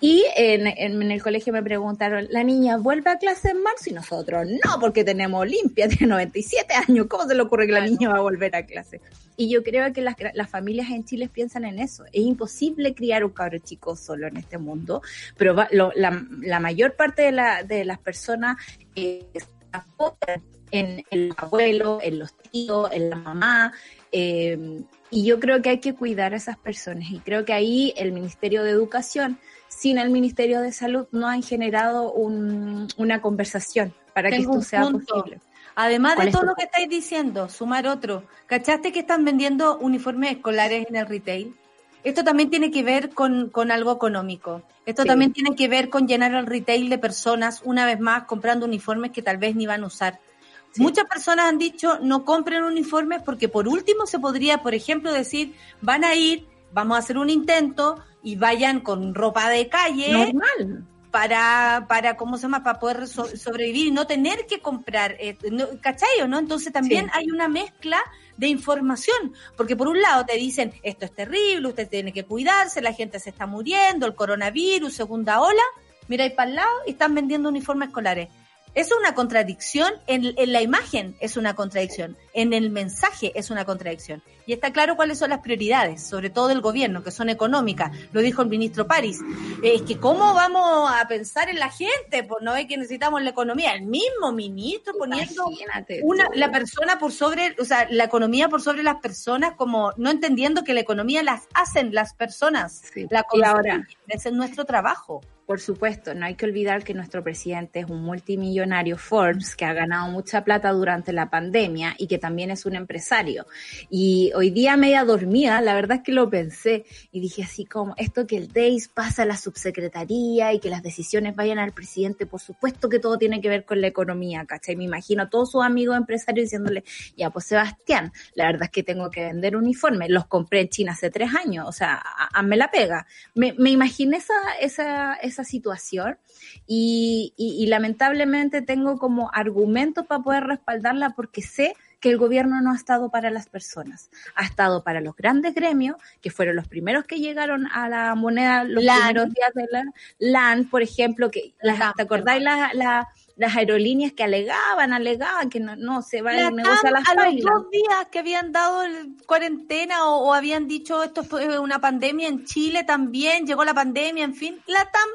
Y en, en- en el colegio me preguntaron, ¿la niña vuelve a clase en marzo? Y nosotros, no, porque tenemos Olimpia, tiene 97 años. ¿Cómo se le ocurre que la niña va a volver a clase? Y yo creo que las, las familias en Chile piensan en eso. Es imposible criar un cabro chico solo en este mundo, pero va- lo- la, la mayor parte de, la, de las personas eh, en, en los abuelos, en los tíos, en la mamá. eh, y yo creo que hay que cuidar a esas personas. Y creo que ahí el Ministerio de Educación, sin el Ministerio de Salud, no han generado un- una conversación para que esto sea punto. posible. Además ¿Cuál de todo lo que estáis diciendo, sumar otro. ¿Cachaste que están vendiendo uniformes escolares en el retail? Esto también tiene que ver con, con algo económico. Esto Sí. también tiene que ver con llenar el retail de personas, una vez más, comprando uniformes que tal vez ni van a usar. Sí. Muchas personas han dicho no compren uniformes porque por último se podría, por ejemplo, decir, van a ir, vamos a hacer un intento y vayan con ropa de calle Normal. para, para, ¿cómo se llama? Para poder so- sobrevivir y no tener que comprar, eh, no, ¿cachai o no? Entonces también Sí. hay una mezcla de información, porque por un lado te dicen, esto es terrible, usted tiene que cuidarse, la gente se está muriendo, el coronavirus, segunda ola, mira ahí para el lado y están vendiendo uniformes escolares. Es una contradicción en, en la imagen, es una contradicción. en el mensaje es una contradicción. Y está claro cuáles son las prioridades, sobre todo del gobierno, que son económicas. Lo dijo el ministro París. Es que cómo vamos a pensar en la gente, pues no ve que necesitamos la economía. El mismo ministro poniendo una, la persona por sobre, o sea, la economía por sobre las personas, como no entendiendo que la economía las hacen las personas. La y ahora, es nuestro trabajo. Por supuesto, no hay que olvidar que nuestro presidente es un multimillonario Forbes que ha ganado mucha plata durante la pandemia y que también es un empresario. Y hoy día media dormida, la verdad es que lo pensé y dije así como esto que el DEIS pasa a la subsecretaría y que las decisiones vayan al presidente, por supuesto que todo tiene que ver con la economía, ¿cachai? Me imagino a todos sus amigos empresarios diciéndole, ya pues Sebastián, la verdad es que tengo que vender uniformes, los compré en China hace tres años, o sea, hazme la pega. Me, me imaginé esa, esa esa situación y, y, lamentablemente tengo como argumento para poder respaldarla porque sé que el gobierno no ha estado para las personas, ha estado para los grandes gremios, que fueron los primeros que llegaron a la moneda los primeros días de la LAN, por ejemplo, que ¿te acordáis la, la las aerolíneas que alegaban, alegaban que no, no se va a negociar las A los dos días que habían dado cuarentena o, habían dicho esto fue una pandemia en Chile también, llegó la pandemia, en fin, la TAM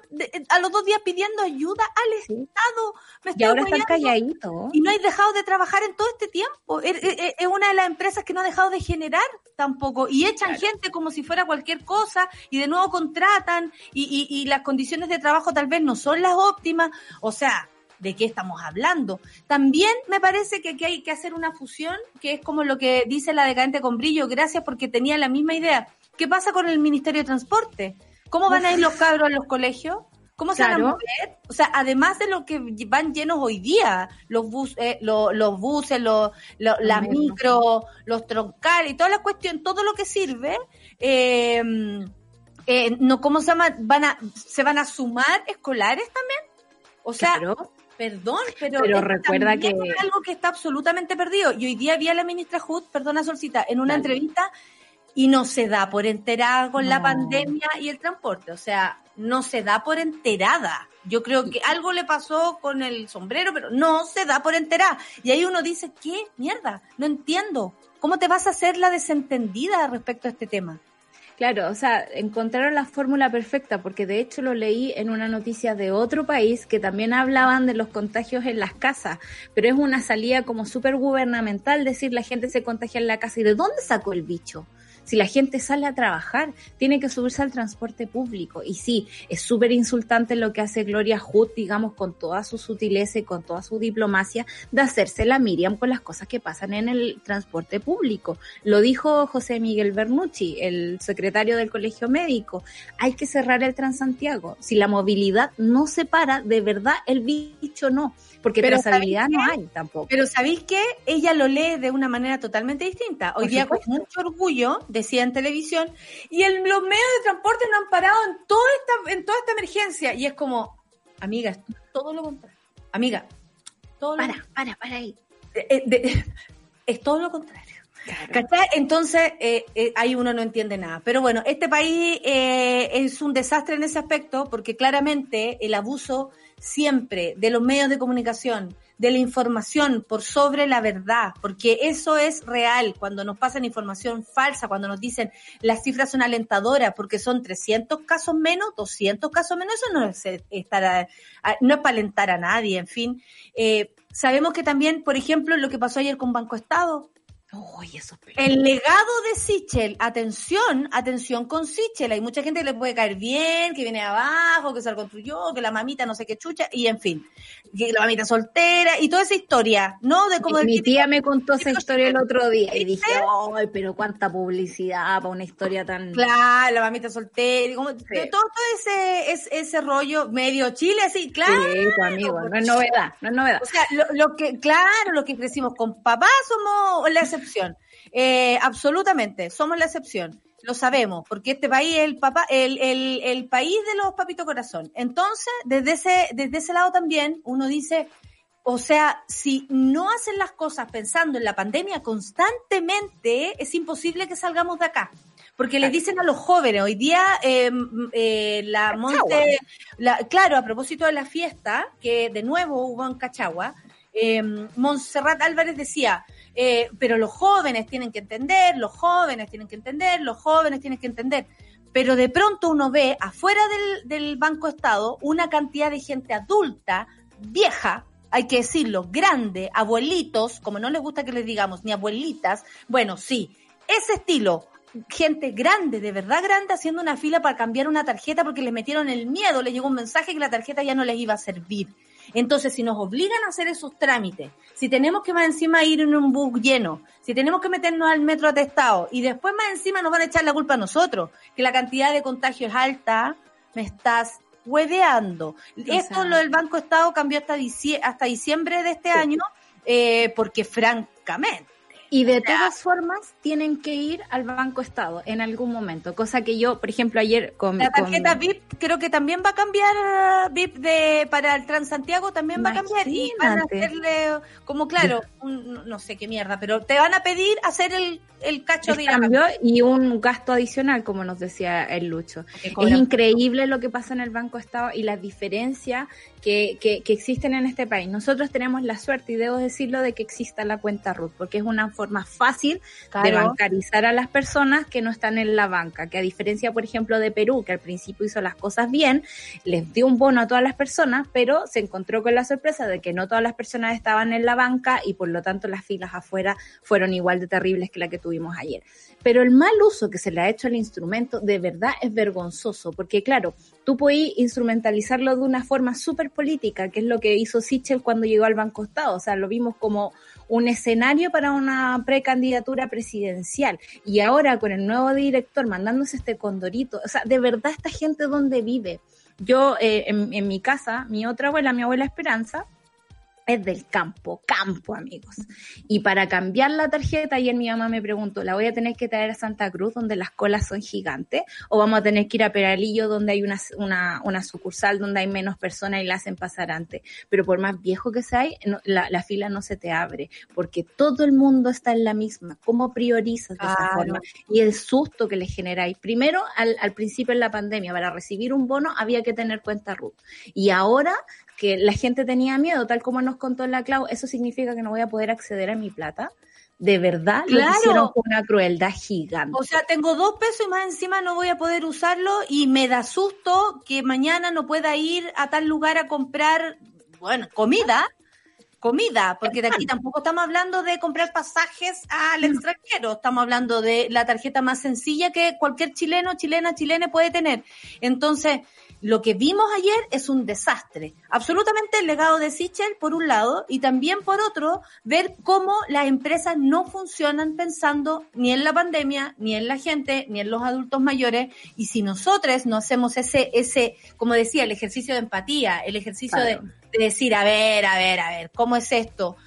a los dos días pidiendo ayuda al Estado. Me y ahora están calladitos. Y no hay dejado de trabajar en todo este tiempo. Er, er, er, es una de las empresas que no ha dejado de generar tampoco. Y echan gente como si fuera cualquier cosa y de nuevo contratan y, y, y las condiciones de trabajo tal vez no son las óptimas. O sea, de qué estamos hablando. También me parece que aquí hay que hacer una fusión, que es como lo que dice la decadente con brillo, gracias porque tenía la misma idea. ¿Qué pasa con el Ministerio de Transporte? ¿Cómo van a ir los cabros a los colegios? ¿Cómo se van a mover? O sea, además de lo que van llenos hoy día, los, bus, eh, los buses, los, las micro, los troncales y toda la cuestión, todo lo que sirve, eh, eh, no, ¿cómo se llama? Van a, ¿Se van a sumar escolares también? O sea, Perdón, pero, pero recuerda que es algo que está absolutamente perdido. Y hoy día vi a la ministra Hood, perdona Solcita, en una entrevista y no se da por enterada con la pandemia y el transporte. O sea, no se da por enterada. Yo creo que algo le pasó con el sombrero, pero no se da por enterada. Y ahí uno dice, ¿qué mierda? No entiendo. ¿Cómo te vas a hacer la desentendida respecto a este tema? Claro, o sea, encontraron la fórmula perfecta, porque de hecho lo leí en una noticia de otro país que también hablaban de los contagios en las casas, pero es una salida como súper gubernamental decir la gente se contagia en la casa. ¿Y de dónde sacó el bicho? Si la gente sale a trabajar, tiene que subirse al transporte público. Y sí, es súper insultante lo que hace Gloria Hood, digamos, con toda su sutileza y con toda su diplomacia, de hacerse la Miriam con las cosas que pasan en el transporte público. Lo dijo José Miguel Bernucci, el secretario del Colegio Médico. Hay que cerrar el Transantiago. Si la movilidad no se para, de verdad el bicho no porque pero trazabilidad no hay tampoco. Pero ¿sabéis que Ella lo lee de una manera totalmente distinta. Hoy día con mucho orgullo decía en televisión, y el, los medios de transporte no han parado en toda esta, en toda esta emergencia. Y es como, amiga, es todo lo contrario. Amiga, todo lo Para, para, para ahí. Eh, es todo lo contrario. Entonces, eh, eh, ahí uno no entiende nada. Pero bueno, este país eh, es un desastre en ese aspecto porque claramente el abuso siempre de los medios de comunicación, de la información por sobre la verdad, porque eso es real cuando nos pasan información falsa, cuando nos dicen las cifras son alentadoras porque son 300 casos menos, 200 casos menos, eso no es, estar no es para alentar a nadie, en fin. Eh, sabemos que también, por ejemplo, lo que pasó ayer con Banco Estado, el legado de Sichel, atención, atención con Sichel. Hay mucha gente que le puede caer bien, que viene abajo, que se lo construyó, que la mamita no sé qué chucha, y en fin, que la mamita soltera y toda esa historia, ¿no? De como mi tía me contó esa historia el otro día y dije, ay, pero cuánta publicidad para una historia tan. Claro, la mamita soltera, y como, todo, ese, ese, rollo medio Chile, así, claro. Sí, tu amigo, no es novedad, no es novedad. O sea, lo, lo que, claro, lo que crecimos con papá somos la excepción. Eh, absolutamente, somos la excepción. Lo sabemos, porque este país es el, papá, el, el, el país de los papitos corazón. Entonces, desde ese, desde ese lado también, uno dice, o sea, si no hacen las cosas pensando en la pandemia constantemente, es imposible que salgamos de acá. Porque les dicen a los jóvenes, hoy día em, eh, la Monte, la, claro, a propósito de la fiesta, que de nuevo hubo en Cachagua, eh, Montserrat Álvarez decía, eh, pero los jóvenes tienen que entender, los jóvenes tienen que entender, los jóvenes tienen que entender. Pero de pronto uno ve afuera del, del Banco Estado una cantidad de gente adulta, vieja, hay que decirlo, grande, abuelitos, como no les gusta que les digamos, ni abuelitas, bueno, sí, ese estilo, gente grande, de verdad grande, haciendo una fila para cambiar una tarjeta porque les metieron el miedo, les llegó un mensaje que la tarjeta ya no les iba a servir. Entonces, si nos obligan a hacer esos trámites, si tenemos que más encima ir en un bus lleno, si tenemos que meternos al metro atestado y después más encima nos van a echar la culpa a nosotros, que la cantidad de contagio es alta, me estás hueveando. Esto lo del Banco Estado cambió hasta, hasta diciembre de este año, eh, porque francamente, y de todas formas tienen que ir al Banco Estado en algún momento, cosa que yo, por ejemplo, ayer con... La tarjeta VIP creo que también va a cambiar, VIP de para el Transantiago también va a cambiar y van a hacerle, como claro, un, no sé qué mierda, pero te van a pedir hacer el, el cacho de cambio y un gasto adicional, como nos decía el Lucho. Es increíble lo que pasa en el Banco Estado y las diferencias que, que, que existen en este país. Nosotros tenemos la suerte, y debo decirlo, de que exista la cuenta RUT, porque es una forma fácil de bancarizar a las personas que no están en la banca, que a diferencia, por ejemplo, de Perú, que al principio hizo las cosas bien, les dio un bono a todas las personas, pero se encontró con la sorpresa de que no todas las personas estaban en la banca y por lo tanto las filas afuera fueron igual de terribles que la que tuvimos ayer. Pero el mal uso que se le ha hecho al instrumento de verdad es vergonzoso, porque claro, tú instrumentalizarlo de una forma súper política, que es lo que hizo Sichel cuando llegó al Banco Estado, o sea, lo vimos como un escenario para una precandidatura presidencial. Y ahora con el nuevo director mandándose este condorito, o sea, de verdad esta gente dónde vive. Yo eh, en mi casa, mi otra abuela, mi abuela Esperanza, es del campo, campo, amigos. Y para cambiar la tarjeta, ayer mi mamá me preguntó, ¿la voy a tener que traer a Santa Cruz, donde las colas son gigantes? ¿O vamos a tener que ir a Peralillo, donde hay una, una, una sucursal, donde hay menos personas y la hacen pasar antes? Pero por más viejo que sea, la, la, fila no se te abre, porque todo el mundo está en la misma. ¿Cómo priorizas de esa forma? Y el susto que le generáis. Primero, al, al principio en la pandemia, para recibir un bono había que tener cuenta RUT. Y ahora que la gente tenía miedo, tal como nos contó la Clau, eso significa que no voy a poder acceder a mi plata. De verdad, claro. lo hicieron con una crueldad gigante. O sea, tengo dos pesos y más encima no voy a poder usarlo y me da susto que mañana no pueda ir a tal lugar a comprar, bueno, comida, comida, porque de aquí tampoco estamos hablando de comprar pasajes al extranjero, estamos hablando de la tarjeta más sencilla que cualquier chileno, chilena, chilene puede tener. Entonces, lo que vimos ayer es un desastre. Absolutamente el legado de Sichel, por un lado, y también por otro, ver cómo las empresas no funcionan pensando ni en la pandemia, ni en la gente, ni en los adultos mayores. Y si nosotros no hacemos ese, ese, como decía, el ejercicio de empatía, el ejercicio de, de decir, a ver, a ver, a ver, ¿cómo es esto?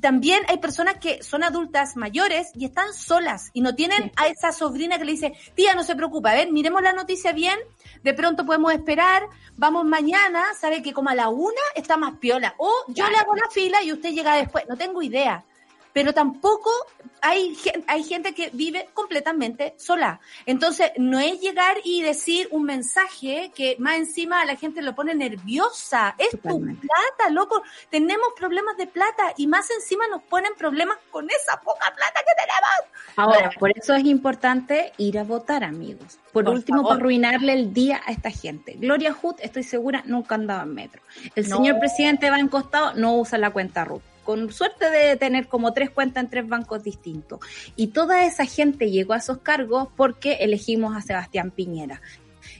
También hay personas que son adultas mayores y están solas y no tienen a esa sobrina que le dice, tía, no se preocupa, a ver, miremos la noticia bien, de pronto podemos esperar, vamos mañana, sabe que como a la una está más piola, o yo le hago la fila y usted llega después, no tengo idea pero tampoco hay, hay gente que vive completamente sola. Entonces, no es llegar y decir un mensaje que más encima a la gente lo pone nerviosa. Es tu plata, loco. Tenemos problemas de plata y más encima nos ponen problemas con esa poca plata que tenemos. Ahora, por eso es importante ir a votar, amigos. Por, último, por arruinarle el día a esta gente. Gloria Hood, estoy segura, nunca andaba en metro. El señor presidente va encostado, no usa la cuenta RUT con suerte de tener como tres cuentas en tres bancos distintos. Y toda esa gente llegó a esos cargos porque elegimos a Sebastián Piñera.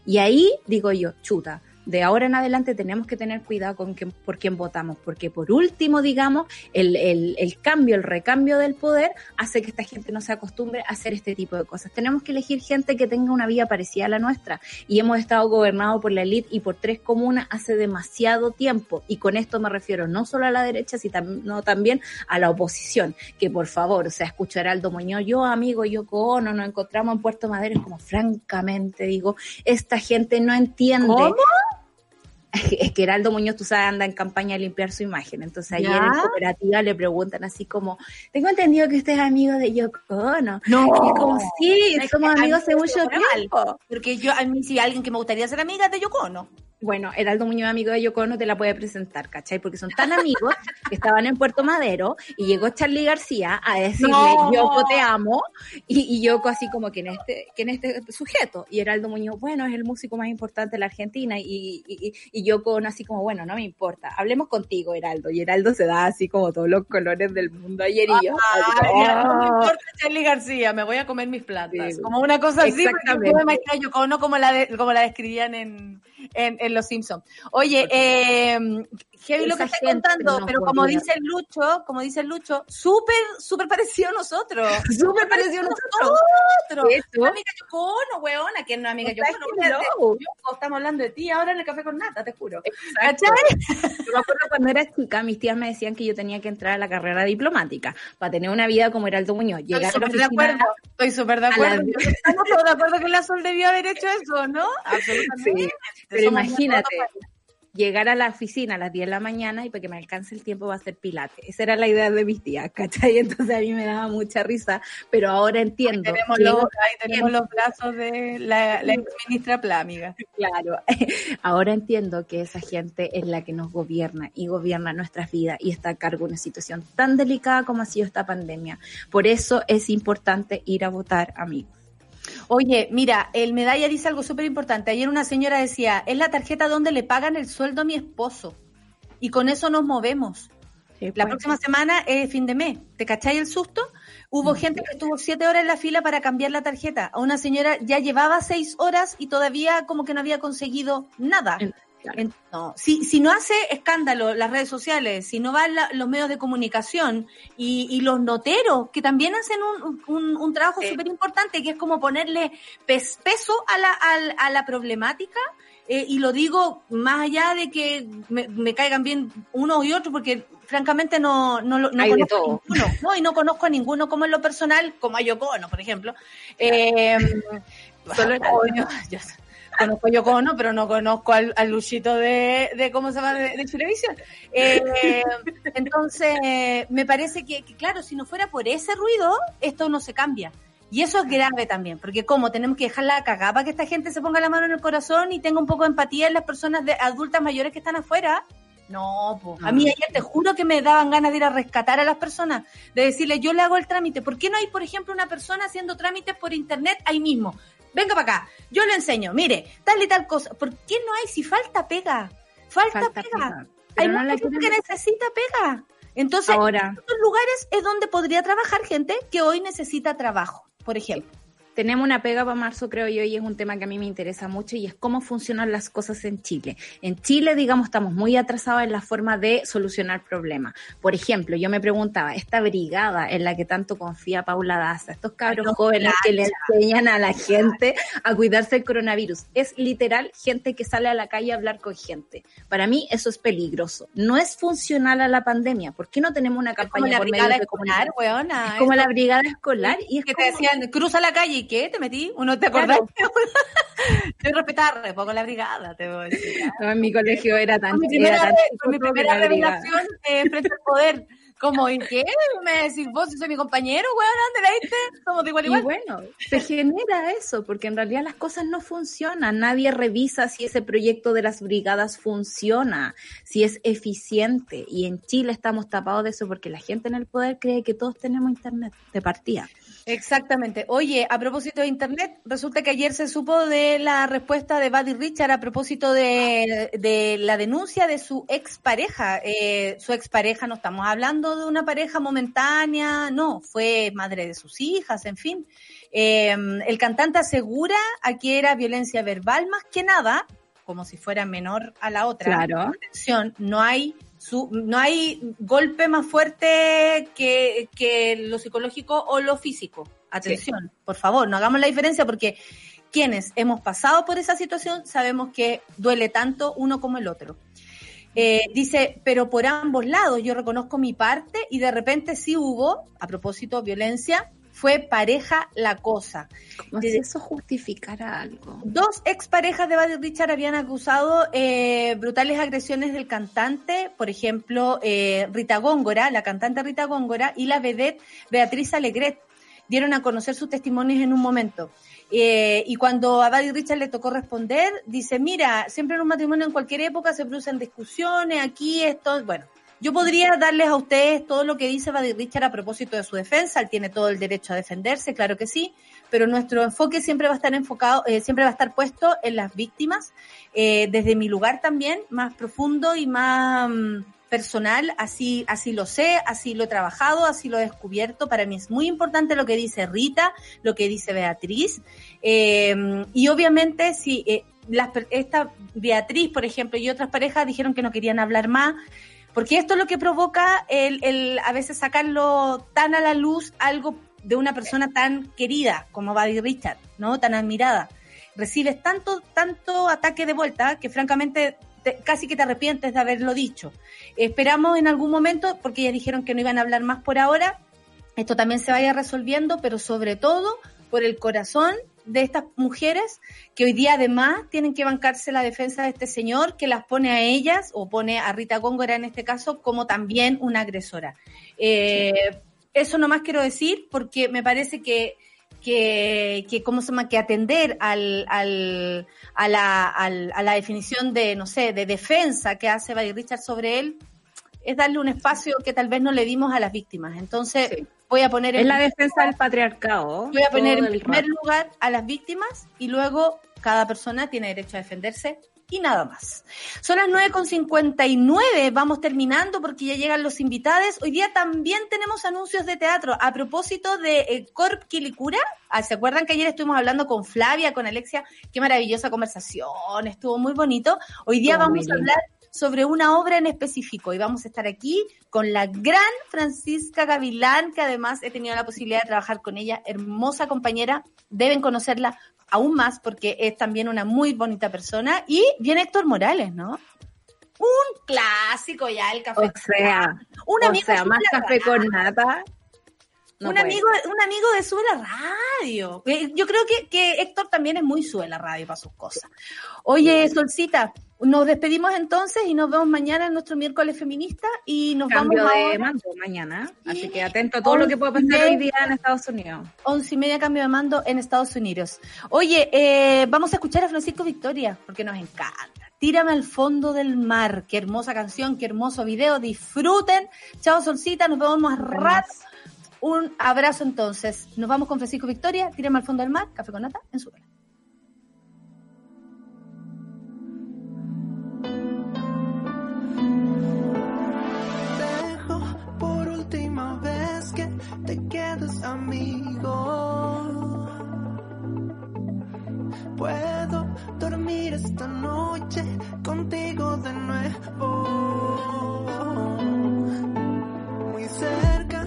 Y ahí digo yo, chuta, de ahora en adelante tenemos que tener cuidado con quién, por quién votamos, porque por último, digamos, el, el, el, cambio, el recambio del poder hace que esta gente no se acostumbre a hacer este tipo de cosas. Tenemos que elegir gente que tenga una vida parecida a la nuestra y hemos estado gobernados por la élite y por tres comunas hace demasiado tiempo y con esto me refiero no solo a la derecha, sino también a la oposición, que por favor, o sea, escuchar a Aldo yo amigo, yo cono, nos encontramos en Puerto Madero, como francamente digo, esta gente no entiende. ¿Cómo? Es que Heraldo Muñoz, tú sabes, anda en campaña a limpiar su imagen. Entonces ayer ¿Ya? en cooperativa le preguntan así como, tengo entendido que usted es amigo de Yoko Ono. No. Y es como, sí, somos amigos hace mucho tiempo. Porque yo, a mí sí, alguien que me gustaría ser amiga de Yoko Ono. Bueno, Heraldo Muñoz, amigo de Yoko no te la puede presentar, ¿cachai? Porque son tan amigos que estaban en Puerto Madero y llegó Charlie García a decirle, No. Yoko te amo, y, y Yoko así como que en este, que en este sujeto. Y Heraldo Muñoz, bueno, es el músico más importante de la Argentina. Y, y, Yoko así como, bueno, no me importa, hablemos contigo, Heraldo. Y Heraldo se da así como todos los colores del mundo ayer y yo. como, no me "Oh". importa Charlie García, me voy a comer mis plantas. Sí. Como una cosa así, porque yo me imagino a Yoko como la, de- como la describían en, en, en Los Simpsons. Oye, eh, heavy lo que gente contando, pero como dice Lucho, como dice Lucho, súper, súper parecido a nosotros. Súper parecido a nosotros. nosotros. Una amiga Yoko Ono, weona, que no es amiga Está Yoko Ono. hello. Yoko, Estamos hablando de ti ahora en el café con nata, te juro. Exacto. Yo me acuerdo cuando era chica, mis tías me decían que yo tenía que entrar a la carrera diplomática para tener una vida como Heraldo Muñoz. Llegar súper de acuerdo, estoy súper de la- acuerdo. Estamos todos de acuerdo que la Sol debió haber hecho eso, ¿no? Absolutamente. Sí, pero Somos imagínate, llegar a la oficina a las 10 de la mañana y para que me alcance el tiempo va a ser pilate. Esa era la idea de mis tías, ¿cachai? Entonces a mí me daba mucha risa, pero ahora Ahí entiendo. tenemos, los, ahí tenemos los brazos de la, la ex ministra Pla, amiga. Claro, ahora entiendo que esa gente es la que nos gobierna y gobierna nuestras vidas y está a cargo de una situación tan delicada como ha sido esta pandemia. Por eso es importante ir a votar, amigos. Oye, mira, el medalla dice algo súper importante. Ayer una señora decía, es la tarjeta donde le pagan el sueldo a mi esposo. Y con eso nos movemos. La pues. próxima semana es fin de mes. ¿Te cacháis el susto? Hubo gente que estuvo siete horas en la fila para cambiar la tarjeta. A una señora ya llevaba seis horas y todavía como que no había conseguido nada. Claro. En- no. Si, si no hace escándalo las redes sociales, si no van la- los medios de comunicación y, y los noteros, que también hacen un, un- un trabajo Sí. súper importante, que es como ponerle pes- peso a la, al- a la problemática, eh, y lo digo más allá de que me, me caigan bien unos y otros, porque francamente no, no, lo- no de conozco a ninguno, no, y no conozco a ninguno como en lo personal, como a Yoko Ono, por ejemplo. Eh, Solo yo- yo conozco Yoko Ono, pero no conozco al, Luchito de, de, ¿cómo se llama?, de, de. Eh, entonces, me parece que, que, claro, si no fuera por ese ruido, esto no se cambia. Y eso es grave también, porque como tenemos que dejarla cagada para que esta gente se ponga la mano en el corazón y tenga un poco de empatía en las personas de, adultas mayores que están afuera. No, po. a mí ayer te juro que me daban ganas de ir a rescatar a las personas, de decirle, yo le hago el trámite. ¿Por qué no hay, por ejemplo, una persona haciendo trámites por internet ahí mismo? Venga para acá, yo le enseño, mire, tal y tal cosa. ¿Por qué no hay? Si falta pega, falta, Falta pega. pega, Hay no mucha gente que necesita pega. Entonces, Ahora, en estos lugares es donde podría trabajar gente que hoy necesita trabajo, por ejemplo. Tenemos una pega para marzo, creo yo, y es un tema que a mí me interesa mucho y es cómo funcionan las cosas en Chile. En Chile, digamos, estamos muy atrasados en la forma de solucionar problemas. Por ejemplo, yo me preguntaba, esta brigada en la que tanto confía Paula Daza, estos cabros no, jóvenes que le enseñan a la gente a cuidarse del coronavirus, es literal gente que sale a la calle a hablar con gente. Para mí eso es peligroso. No es funcional a la pandemia. ¿Por qué no tenemos una Es como campaña la brigada de escolar, comunicación? weona. Es como la brigada escolar y es que como- te decían, cruza la calle y ¿qué? ¿Te metí? ¿Uno te acordás? Yo respetaba re poco la brigada, te voy a decir. No, en mi colegio era tan, mi era primera, tan mi primera revelación eh, frente al poder. Como, ¿en qué? Me decís vos, soy mi compañero, weón, ¿dónde la? Somos de igual a Y igual. bueno, se genera eso, porque en realidad las cosas no funcionan. Nadie revisa si ese proyecto de las brigadas funciona, si es eficiente. Y en Chile estamos tapados de eso porque la gente en el poder cree que todos tenemos internet de partida. Exactamente. Oye, a propósito de Internet, resulta que ayer se supo de la respuesta de Buddy Richard a propósito de, de la denuncia de su expareja. Eh, su expareja, no estamos hablando de una pareja momentánea, no, fue madre de sus hijas, en fin. Eh, el cantante asegura a que era violencia verbal más que nada, como si fuera menor a la otra. Claro. Atención, no hay su, no hay golpe más fuerte que, que lo psicológico o lo físico. Atención, por favor, no hagamos la diferencia porque quienes hemos pasado por esa situación sabemos que duele tanto uno como el otro. Eh, dice, pero por ambos lados yo reconozco mi parte y de repente sí hubo, a propósito, violencia, fue pareja la cosa. Como si eso justificara algo. Dos exparejas de Buddy Richard habían acusado eh, brutales agresiones del cantante, por ejemplo, eh, Rita Góngora, la cantante Rita Góngora, y la vedette Beatriz Alegret. Dieron a conocer sus testimonios en un momento. Eh, y cuando a Buddy Richard le tocó responder, dice, mira, siempre en un matrimonio en cualquier época se producen discusiones, aquí esto, bueno, yo podría darles a ustedes todo lo que dice Buddy Richard a propósito de su defensa, él tiene todo el derecho a defenderse, claro que sí, pero nuestro enfoque siempre va a estar enfocado, eh, siempre va a estar puesto en las víctimas, eh, desde mi lugar también, más profundo y más mm, personal, así, así lo sé, así lo he trabajado, así lo he descubierto. Para mí es muy importante lo que dice Rita, lo que dice Beatriz. Eh, y obviamente, si esta Beatriz, por ejemplo, y otras parejas dijeron que no querían hablar más, porque esto es lo que provoca el, el a veces sacarlo tan a la luz algo de una persona tan querida como Buddy Richard, ¿no? Tan admirada. Recibes tanto, tanto ataque de vuelta que francamente casi que te arrepientes de haberlo dicho. Esperamos en algún momento, porque ya dijeron que no iban a hablar más por ahora, esto también se vaya resolviendo, pero sobre todo por el corazón de estas mujeres que hoy día además tienen que bancarse la defensa de este señor que las pone a ellas o pone a Rita Góngora en este caso como también una agresora. Eh, eso nomás quiero decir porque me parece que que, que ¿cómo se llama? Que atender al, al, a, la, al, a la definición de, no sé, de defensa que hace Buddy Richard sobre él, es darle un espacio que tal vez no le dimos a las víctimas. Entonces, voy a poner... Es la defensa del patriarcado. Voy a poner en primer lugar a las víctimas y luego cada persona tiene derecho a defenderse y nada más. Son las 9.59, vamos terminando porque ya llegan los invitados. Hoy día también tenemos anuncios de teatro. A propósito de eh, Corp Quilicura, ah, ¿se acuerdan que ayer estuvimos hablando con Flavia, con Alexia? Qué maravillosa conversación, estuvo muy bonito. Hoy día vamos a hablar sobre una obra en específico y vamos a estar aquí con la gran Francisca Gavilán, que además he tenido la posibilidad de trabajar con ella, hermosa compañera, deben conocerla aún más porque es también una muy bonita persona. Y viene Héctor Morales, ¿no? Un clásico ya, el café. O sea, un amigo sea, más café con nata. un, amigo, un amigo de Sube la Radio. Eh, yo creo que, que Héctor también es muy Sube la Radio para sus cosas. Oye, Solcita, nos despedimos entonces y nos vemos mañana en nuestro miércoles feminista y nos Cambio vamos de mando mañana, así que atento a todo lo que pueda pasar hoy día en Estados Unidos. Once y media cambio de mando en Estados Unidos. Oye, eh, vamos a escuchar a Francisco Victoria porque nos encanta. Tírame al fondo del mar. Qué hermosa canción, qué hermoso video. Disfruten. Chao, Solcita. Nos vemos más rato. Un abrazo entonces. Nos vamos con Francisco Victoria. Tírame al fondo del mar. Café con nata en su te quedas amigo. Puedo dormir esta noche contigo de nuevo. Muy cerca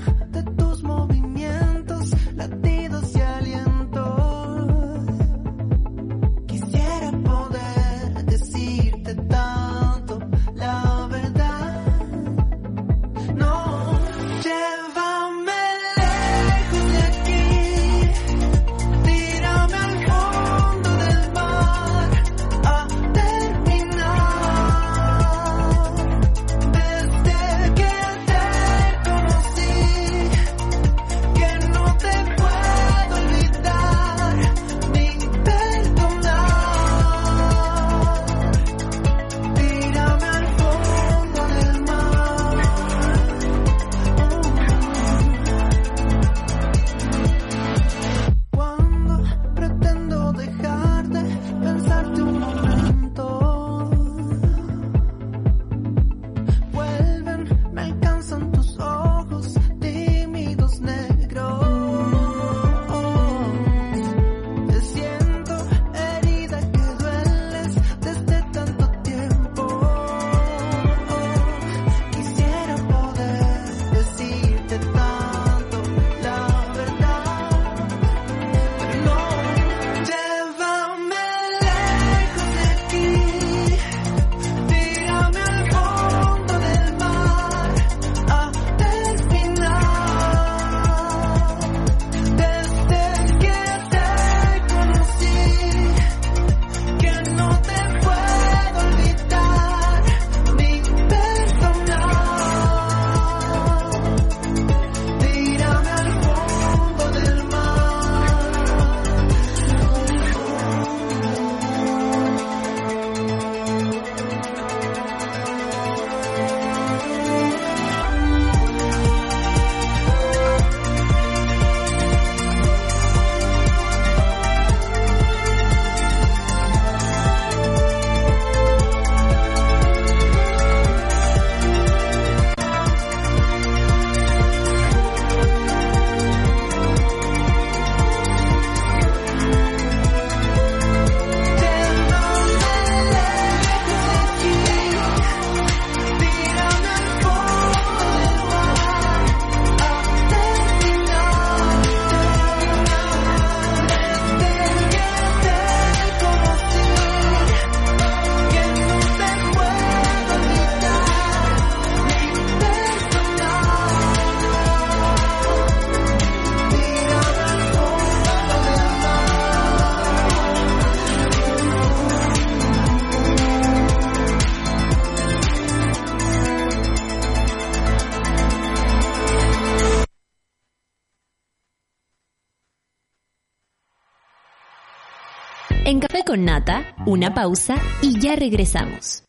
Nata, una pausa y ya regresamos.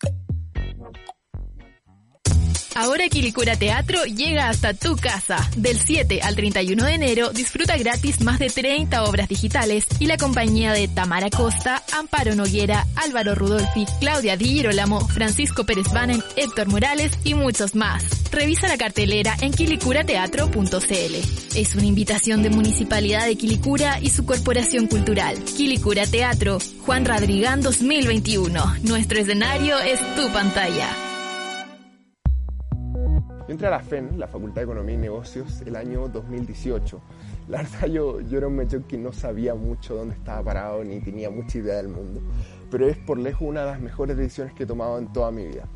Ahora Quilicura Teatro llega hasta tu casa. Del 7 al 31 de enero disfruta gratis más de 30 obras digitales y la compañía de Tamara Costa, Amparo Noguera, Álvaro Rudolfi, Claudia Di Girolamo, Francisco Pérez Banen, Héctor Morales y muchos más. Revisa la cartelera en quilicurateatro.cl. Es una invitación de Municipalidad de Quilicura y su Corporación Cultural. Quilicura Teatro, Juan Radrigán 2021. Nuestro escenario es tu pantalla. Entré a la FEN, la Facultad de Economía y Negocios, el año 2018. La verdad yo, yo era un mechón que no sabía mucho dónde estaba parado ni tenía mucha idea del mundo, pero es por lejos una de las mejores decisiones que he tomado en toda mi vida.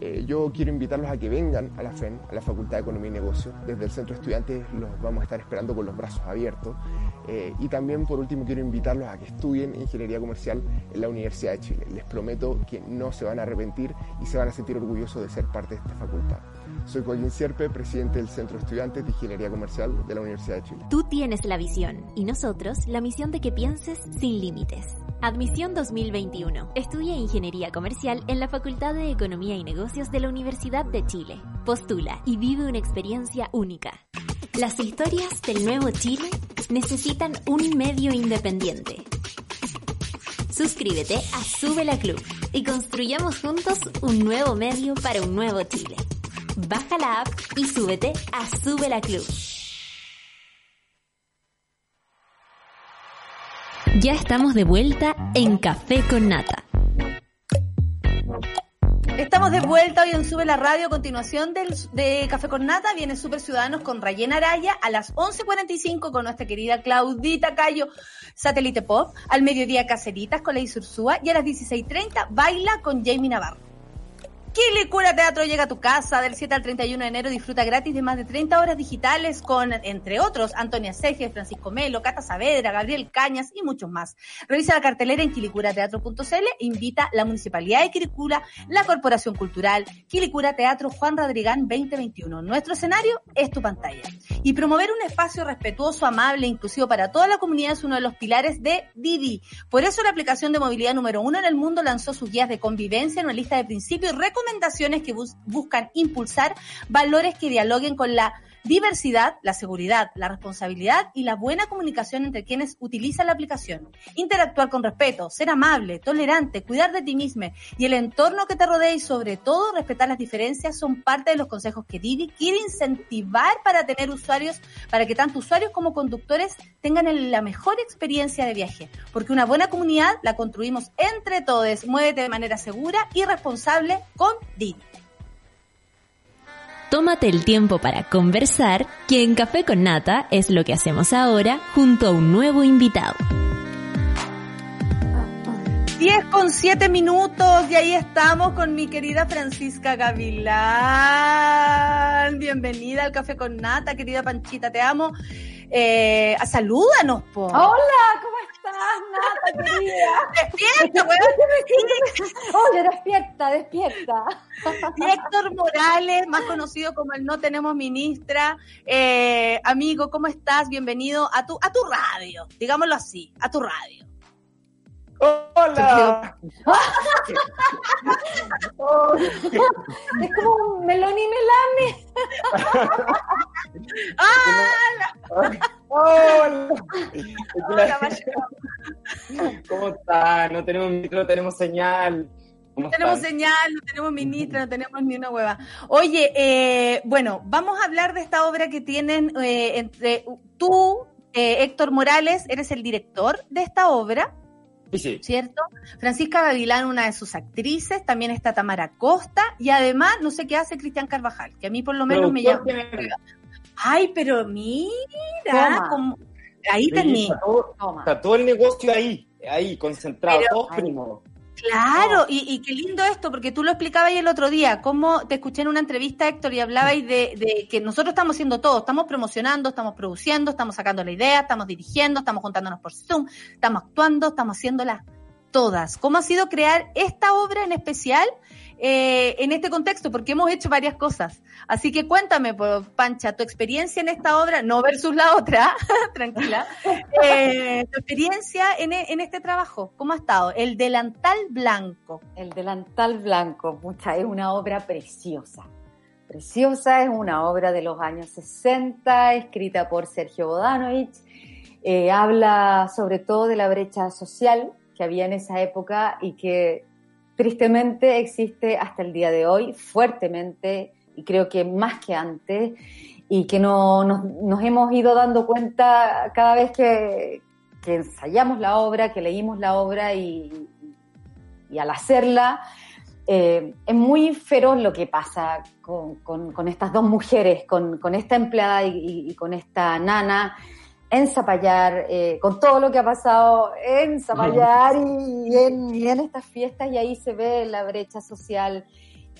Eh, yo quiero invitarlos a que vengan a la FEN, a la Facultad de Economía y Negocios. Desde el Centro de Estudiantes los vamos a estar esperando con los brazos abiertos. Eh, y también, por último, quiero invitarlos a que estudien Ingeniería Comercial en la Universidad de Chile. Les prometo que no se van a arrepentir y se van a sentir orgullosos de ser parte de esta facultad. Soy Joaquín Sierpe, presidente del Centro Estudiantes de Ingeniería Comercial de la Universidad de Chile. Tú tienes la visión y nosotros la misión de que pienses sin límites. Admisión 2021. Estudia Ingeniería Comercial en la Facultad de Economía y Negocios de la Universidad de Chile. Postula y vive una experiencia única. Las historias del nuevo Chile necesitan un medio independiente. Suscríbete a Sube la Club y construyamos juntos un nuevo medio para un nuevo Chile. Baja la app y súbete a Sube la Club. Ya estamos de vuelta en Café con Nata. Estamos de vuelta hoy en Sube la Radio. A continuación de Café con Nata viene Super Ciudadanos con Rayena Araya a las 11.45 con nuestra querida Claudita Cayo, Satélite Pop. Al mediodía Caceritas con Ley Sursúa y a las 16.30 Baila con Jamie Navarro. Quilicura Teatro llega a tu casa del 7 al 31 de enero. Disfruta gratis de más de 30 horas digitales con, entre otros, Antonia Seje, Francisco Melo, Cata Saavedra, Gabriel Cañas y muchos más. Revisa la cartelera en quilicurateatro.cl e invita la Municipalidad de Quilicura, la Corporación Cultural, Quilicura Teatro Juan Radrigán 2021. Nuestro escenario es tu pantalla. Y promover un espacio respetuoso, amable e inclusivo para toda la comunidad es uno de los pilares de Didi. Por eso la aplicación de movilidad número uno en el mundo lanzó sus guías de convivencia en una lista de principios y recomendaciones que bus buscan impulsar valores que dialoguen con la diversidad, la seguridad, la responsabilidad y la buena comunicación entre quienes utilizan la aplicación. Interactuar con respeto, ser amable, tolerante, cuidar de ti mismo y el entorno que te rodea y sobre todo respetar las diferencias son parte de los consejos que Didi quiere incentivar para tener usuarios, para que tanto usuarios como conductores tengan la mejor experiencia de viaje. Porque una buena comunidad la construimos entre todos. Muévete de manera segura y responsable con Didi. Tómate el tiempo para conversar, que en Café con Nata es lo que hacemos ahora junto a un nuevo invitado. 10 con 7 minutos y ahí estamos con mi querida Francisca Gavilán. Bienvenida al Café con Nata, querida Panchita, te amo. Eh, salúdanos, po. Hola, Despierta, weón. Oye, despierta, despierta. Y Héctor Morales, más conocido como el No Tenemos Ministra. Eh, amigo, ¿cómo estás? Bienvenido a tu, a tu radio, digámoslo así, a tu radio. ¡Hola! Oh, es como un melón y melame. ¡Hola! Hola, ¿Cómo está? No tenemos micro, tenemos señal. ¿Cómo No tenemos están? señal, no tenemos ministra, no tenemos ni una hueva. Oye, eh, bueno, vamos a hablar de esta obra que tienen eh, entre tú, eh, Héctor Morales, eres el director de esta obra, Sí, sí. ¿cierto? Francisca Gavilán, una de sus actrices, también está Tamara Costa y además, no sé qué hace Cristian Carvajal, que a mí por lo menos me llama. Ay, pero mira, como- ahí Sí, tenés. Está está todo el negocio ahí, ahí, concentrado, Pero- todos primos. Claro, y, y qué lindo esto, porque tú lo explicabas el otro día, cómo te escuché en una entrevista, Héctor, y hablabais de, de que nosotros estamos haciendo todo, estamos promocionando, estamos produciendo, estamos sacando la idea, estamos dirigiendo, estamos juntándonos por Zoom, estamos actuando, estamos haciéndolas todas. ¿Cómo ha sido crear esta obra en especial eh, en este contexto, porque hemos hecho varias cosas. Así que cuéntame, Pancha, tu experiencia en esta obra, no versus la otra, tranquila, eh, tu experiencia en, e- en este trabajo, ¿cómo ha estado? El delantal blanco. El delantal blanco, mucha, es una obra preciosa. Preciosa, es una obra de los años 60, escrita por Sergio Bodanovich. Eh, habla sobre todo de la brecha social que había en esa época y que tristemente existe hasta el día de hoy, fuertemente, y creo que más que antes, y que no, nos, hemos ido dando cuenta cada vez que, ensayamos la obra, que leímos la obra y, al hacerla, eh, es muy feroz lo que pasa con, estas dos mujeres, con, esta empleada y con esta nana en Zapallar, eh, con todo lo que ha pasado en Zapallar y, en, estas fiestas, y ahí se ve la brecha social.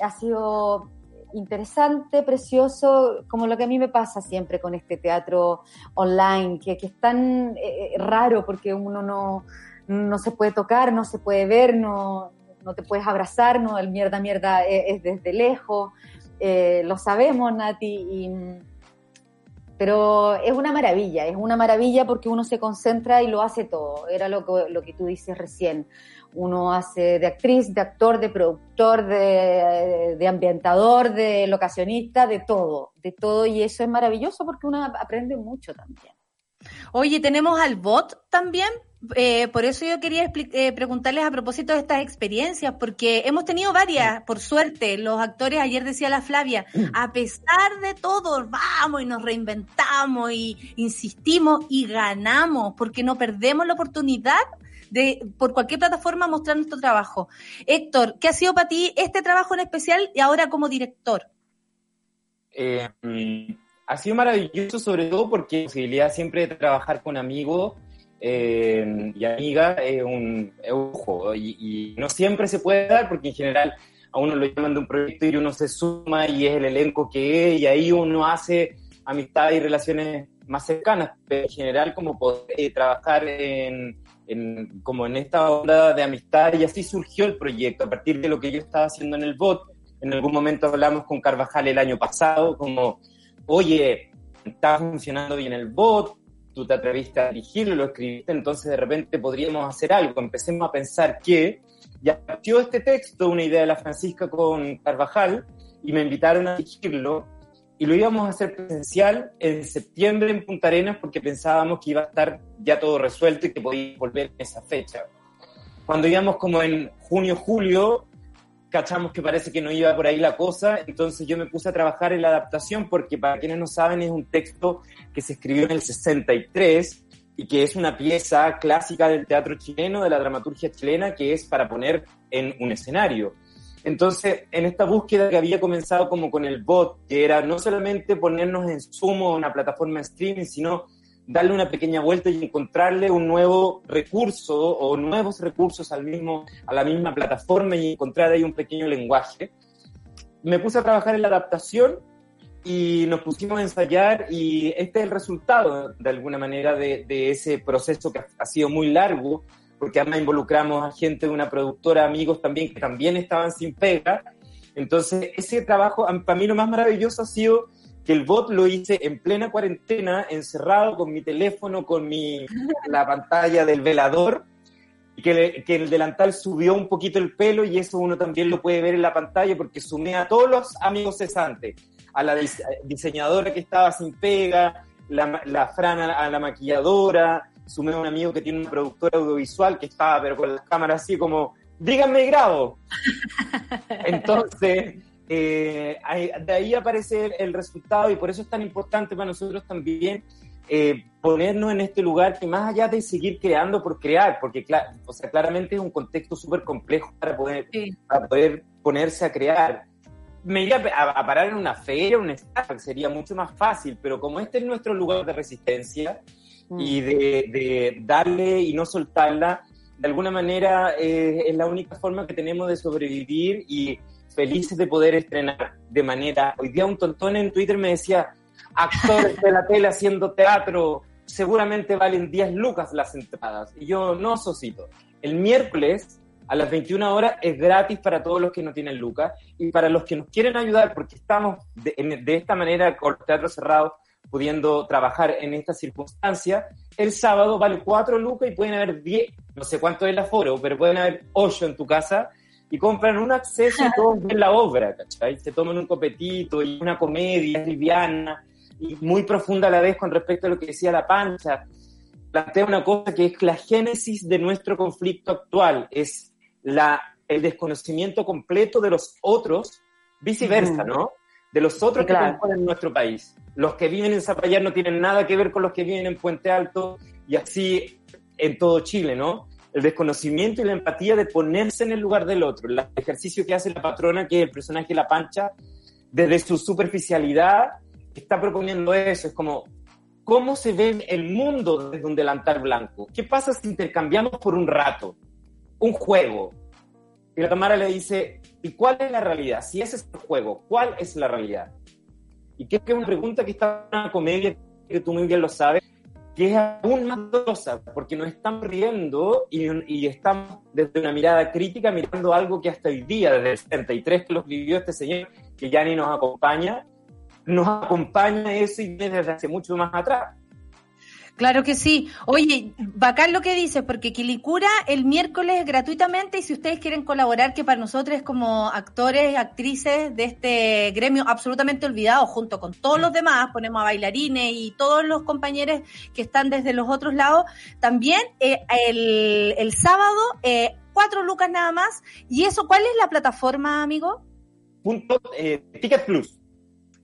Ha sido interesante, precioso, como lo que a mí me pasa siempre con este teatro online, que, es tan eh, raro porque uno no, no se puede tocar, no se puede ver, no, no te puedes abrazar, no, el mierda, mierda es, es desde lejos, eh, lo sabemos, Nati, y, pero es una maravilla, es una maravilla porque uno se concentra y lo hace todo, era lo que, lo que tú dices recién. Uno hace de actriz, de actor, de productor, de, de ambientador, de locacionista, de todo, de todo, y eso es maravilloso porque uno aprende mucho también. Oye, tenemos al bot también. Eh, por eso yo quería eh, preguntarles a propósito de estas experiencias, porque hemos tenido varias, por suerte. Los actores, ayer decía la Flavia, a pesar de todo, vamos y nos reinventamos y insistimos y ganamos, porque no perdemos la oportunidad de por cualquier plataforma mostrar nuestro trabajo. Héctor, ¿qué ha sido para ti este trabajo en especial y ahora como director? Eh, mm, ha sido maravilloso, sobre todo porque la posibilidad siempre de trabajar con amigos eh, y amigas es un, es un lujo y, y no siempre se puede dar porque en general a uno lo llaman de un proyecto y uno se suma y es el elenco que es y ahí uno hace amistad y relaciones más cercanas, pero en general como poder eh, trabajar en, en- como en esta onda de amistad y así surgió el proyecto a partir de lo que yo estaba haciendo en el bot. En algún momento hablamos con Carvajal el año pasado como, oye, está funcionando bien el bot, tú te atreviste a dirigirlo, lo escribiste, entonces de repente podríamos hacer algo. Empecemos a pensar que ya partió este texto, una idea de la Francisca con Carvajal, y me invitaron a dirigirlo, y lo íbamos a hacer presencial en septiembre en Punta Arenas porque pensábamos que iba a estar ya todo resuelto y que podía volver en esa fecha. Cuando íbamos como en junio, julio, cachamos que parece que no iba por ahí la cosa, entonces yo me puse a trabajar en la adaptación porque para quienes no saben es un texto que se escribió en el 63 y que es una pieza clásica del teatro chileno, de la dramaturgia chilena, que es para poner en un escenario. Entonces, en esta búsqueda que había comenzado como con el bot, que era no solamente ponernos en sumo una plataforma streaming, sino darle una pequeña vuelta y encontrarle un nuevo recurso o nuevos recursos al mismo, a la misma plataforma y encontrar ahí un pequeño lenguaje. Me puse a trabajar en la adaptación y nos pusimos a ensayar y este es el resultado, de alguna manera, de, de ese proceso que ha sido muy largo, porque además involucramos a gente de una productora, amigos también, que también estaban sin pega. Entonces, ese trabajo, para mí lo más maravilloso ha sido que el bot lo hice en plena cuarentena, encerrado con mi teléfono, con mi, la pantalla del velador, y que, le- que el delantal subió un poquito el pelo y eso uno también lo puede ver en la pantalla porque sumé a todos los amigos cesantes, a la dise- diseñadora que estaba sin pega, la, la Fran a, a la maquilladora, sumé a un amigo que tiene una productora audiovisual que estaba pero con las cámaras así como, díganme grabo. Entonces, eh, de ahí aparece el, el resultado y por eso es tan importante para nosotros también eh, ponernos en este lugar que más allá de seguir creando por crear, porque o sea, claramente es un contexto súper complejo para poder, Sí. para poder ponerse a crear. Me iría a, a parar en una feria, un Starbucks, sería mucho más fácil, pero como este es nuestro lugar de resistencia y de, de darle y no soltarla, de alguna manera eh, es la única forma que tenemos de sobrevivir y felices de poder estrenar de manera... Hoy día un tontón en Twitter me decía, actores de la tele haciendo teatro, seguramente valen 10 lucas las entradas. Y yo, no, Sosito. El miércoles a las 21 horas es gratis para todos los que no tienen lucas y para los que nos quieren ayudar, porque estamos de, de esta manera con los teatros cerrados pudiendo trabajar en esta circunstancia, el sábado vale 4 lucas y pueden haber 10, no sé cuánto es el aforo, pero pueden haber 8 en tu casa y compran un acceso y todos ven la obra, ¿cachai? Se toman un copetito y una comedia liviana y muy profunda a la vez con respecto a lo que decía La Pancha. Plantea una cosa que es la génesis de nuestro conflicto actual, es la, el desconocimiento completo de los otros, viceversa. ¿no? De los otros claro. que componen nuestro país. Los que viven en Zapallar no tienen nada que ver con los que viven en Puente Alto y así en todo Chile, ¿no? El desconocimiento y la empatía de ponerse en el lugar del otro. El ejercicio que hace la patrona, que es el personaje La Pancha, desde su superficialidad, está proponiendo eso. Es como, ¿cómo se ve el mundo desde un delantal blanco? ¿Qué pasa si intercambiamos por un rato? Un juego. Y la Tamara le dice, ¿y cuál es la realidad? Si ese es el juego, ¿cuál es la realidad? Y creo que es una pregunta que está en una comedia, que tú muy bien lo sabes, que es aún más dolorosa, porque nos estamos riendo y, estamos desde una mirada crítica mirando algo que hasta hoy día, desde el 73 que los vivió este señor, que ya ni nos acompaña, nos acompaña eso y desde hace mucho más atrás. Claro que sí. Oye, bacán lo que dices, porque Quilicura el miércoles gratuitamente y si ustedes quieren colaborar, que para nosotros como actores, actrices de este gremio absolutamente olvidado, junto con todos los demás, ponemos a bailarines y todos los compañeros que están desde los otros lados, también eh, el, sábado, eh, cuatro lucas nada más. ¿Y eso cuál es la plataforma, amigo? Punto, eh, Ticket Plus.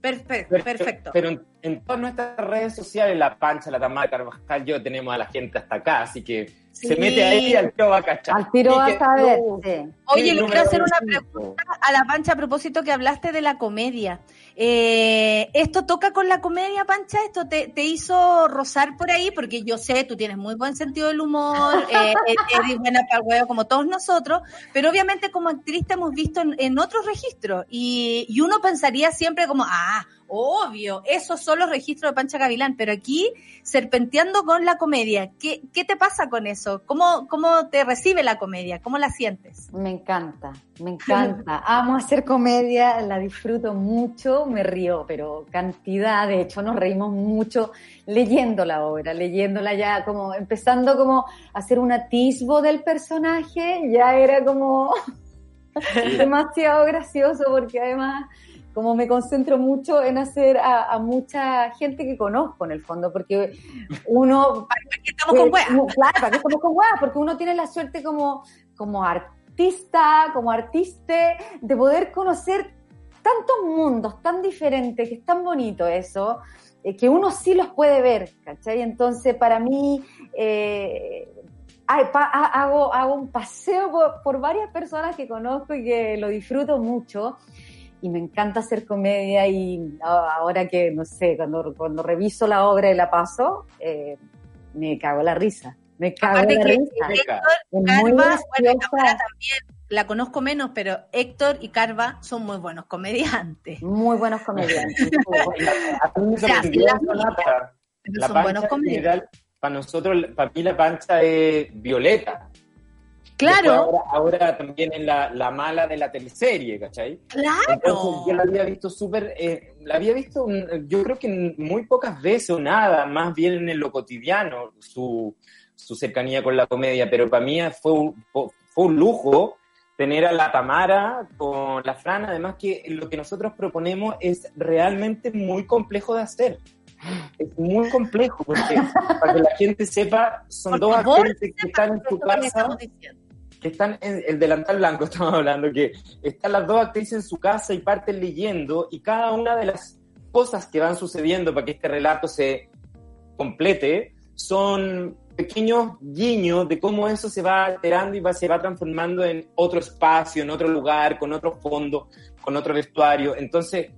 Perfecto, Pero- perfecto. Pero en, en todas nuestras redes sociales, La Pancha, La Tamara, Carvajal, yo tenemos a la gente hasta acá, así que Sí. se mete ahí y al tiro va a cachar. Al tiro Ticket a. Plus, sí. Oye, le quiero hacer una 25. pregunta a la Pancha a propósito que hablaste de la comedia. Eh, ¿Esto toca con la comedia, Pancha? ¿Esto te, te hizo rozar por ahí? Porque yo sé, tú tienes muy buen sentido del humor, eh, eh, eres buena para el huevo como todos nosotros, pero obviamente como actriz te hemos visto en, en otros registros y, y uno pensaría siempre como, ah, obvio, esos son los registros de Pancha Gavilán, pero aquí serpenteando con la comedia, ¿qué, qué te pasa con eso? ¿Cómo, ¿Cómo te recibe la comedia? ¿Cómo la sientes? Me encanta, me encanta. Amo hacer comedia, la disfruto mucho, me río, pero cantidad, de hecho nos reímos mucho leyendo la obra, leyéndola ya como, empezando como a hacer un atisbo del personaje, ya era como demasiado gracioso porque además como me concentro mucho en hacer a, a mucha gente que conozco en el fondo, porque uno Aquí estamos con que- weas. Claro, ¿para qué estamos con weas? Porque uno tiene la suerte como, como artista, como artista, de poder conocer tantos mundos tan diferentes, que es tan bonito eso, eh, que uno sí los puede ver, ¿cachai? Entonces, para mí, eh, hago, hago un paseo por, por varias personas que conozco y que lo disfruto mucho. Y me encanta hacer comedia y ahora que, no sé, cuando, cuando reviso la obra y la paso, eh, me cago en la risa. Me cago Aparte en la que- risa. Es muy Carva, bueno. Tamara también la conozco menos, pero Héctor y Carva son muy buenos comediantes. Muy buenos comediantes. Sea, la La pancha buenos en comediantes. general, para nosotros, para mí la pancha es violeta. Claro, ahora, ahora también es la, la mala de la teleserie, ¿cachai? claro. Entonces yo la había visto súper, eh, la había visto yo creo que muy pocas veces o nada, más bien en lo cotidiano, su, su cercanía con la comedia, pero para mí fue un, fue un lujo tener a la Tamara con la Fran, además que lo que nosotros proponemos es realmente muy complejo de hacer. Es muy complejo, porque para que la gente sepa, son Por dos favor, actores que están en su casa. Que están en el delantal blanco, estamos hablando, que están las dos actrices en su casa y parten leyendo y cada una de las cosas que van sucediendo para que este relato se complete son pequeños guiños de cómo eso se va alterando y se va transformando en otro espacio, en otro lugar, con otro fondo, con otro vestuario. Entonces,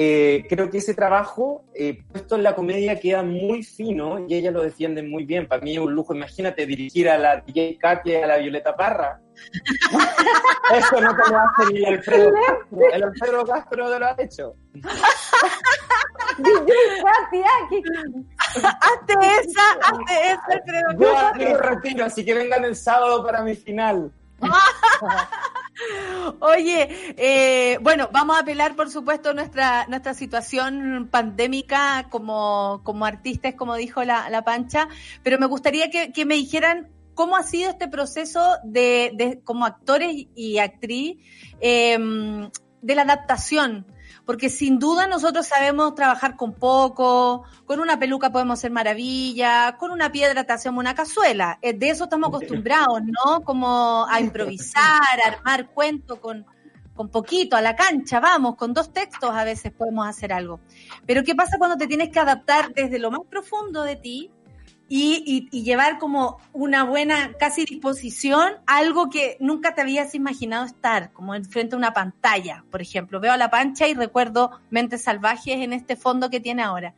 eh, creo que ese trabajo eh, puesto en la comedia queda muy fino y ella lo defiende muy bien. Para mí es un lujo. Imagínate dirigir a la DJ Katy y a la Violeta Parra. Eso no te lo hace ni el Alfredo Castro. El Alfredo Castro te lo ha hecho. Katy, ah, que- Hazte esa, hazte esa, Alfredo. Yo aquí lo retiro, así que vengan el sábado para mi final. Oye, eh, bueno, vamos a apelar, por supuesto, nuestra nuestra situación pandémica como, como artistas, como dijo la, la Pancha, pero me gustaría que, que me dijeran cómo ha sido este proceso de, de como actores y actriz eh, de la adaptación porque sin duda nosotros sabemos trabajar con poco, con una peluca podemos hacer maravilla, con una piedra te hacemos una cazuela. Eh, de eso estamos acostumbrados, ¿no? Como a improvisar, a armar cuentos con, con poquito, a la cancha, vamos, con dos textos a veces podemos hacer algo. Pero ¿qué pasa cuando te tienes que adaptar desde lo más profundo de ti y, y, y, llevar como una buena casi disposición algo que nunca te habías imaginado estar, como enfrente a una pantalla, por ejemplo. Veo a la pancha y recuerdo Mentes Salvajes en este fondo que tiene ahora.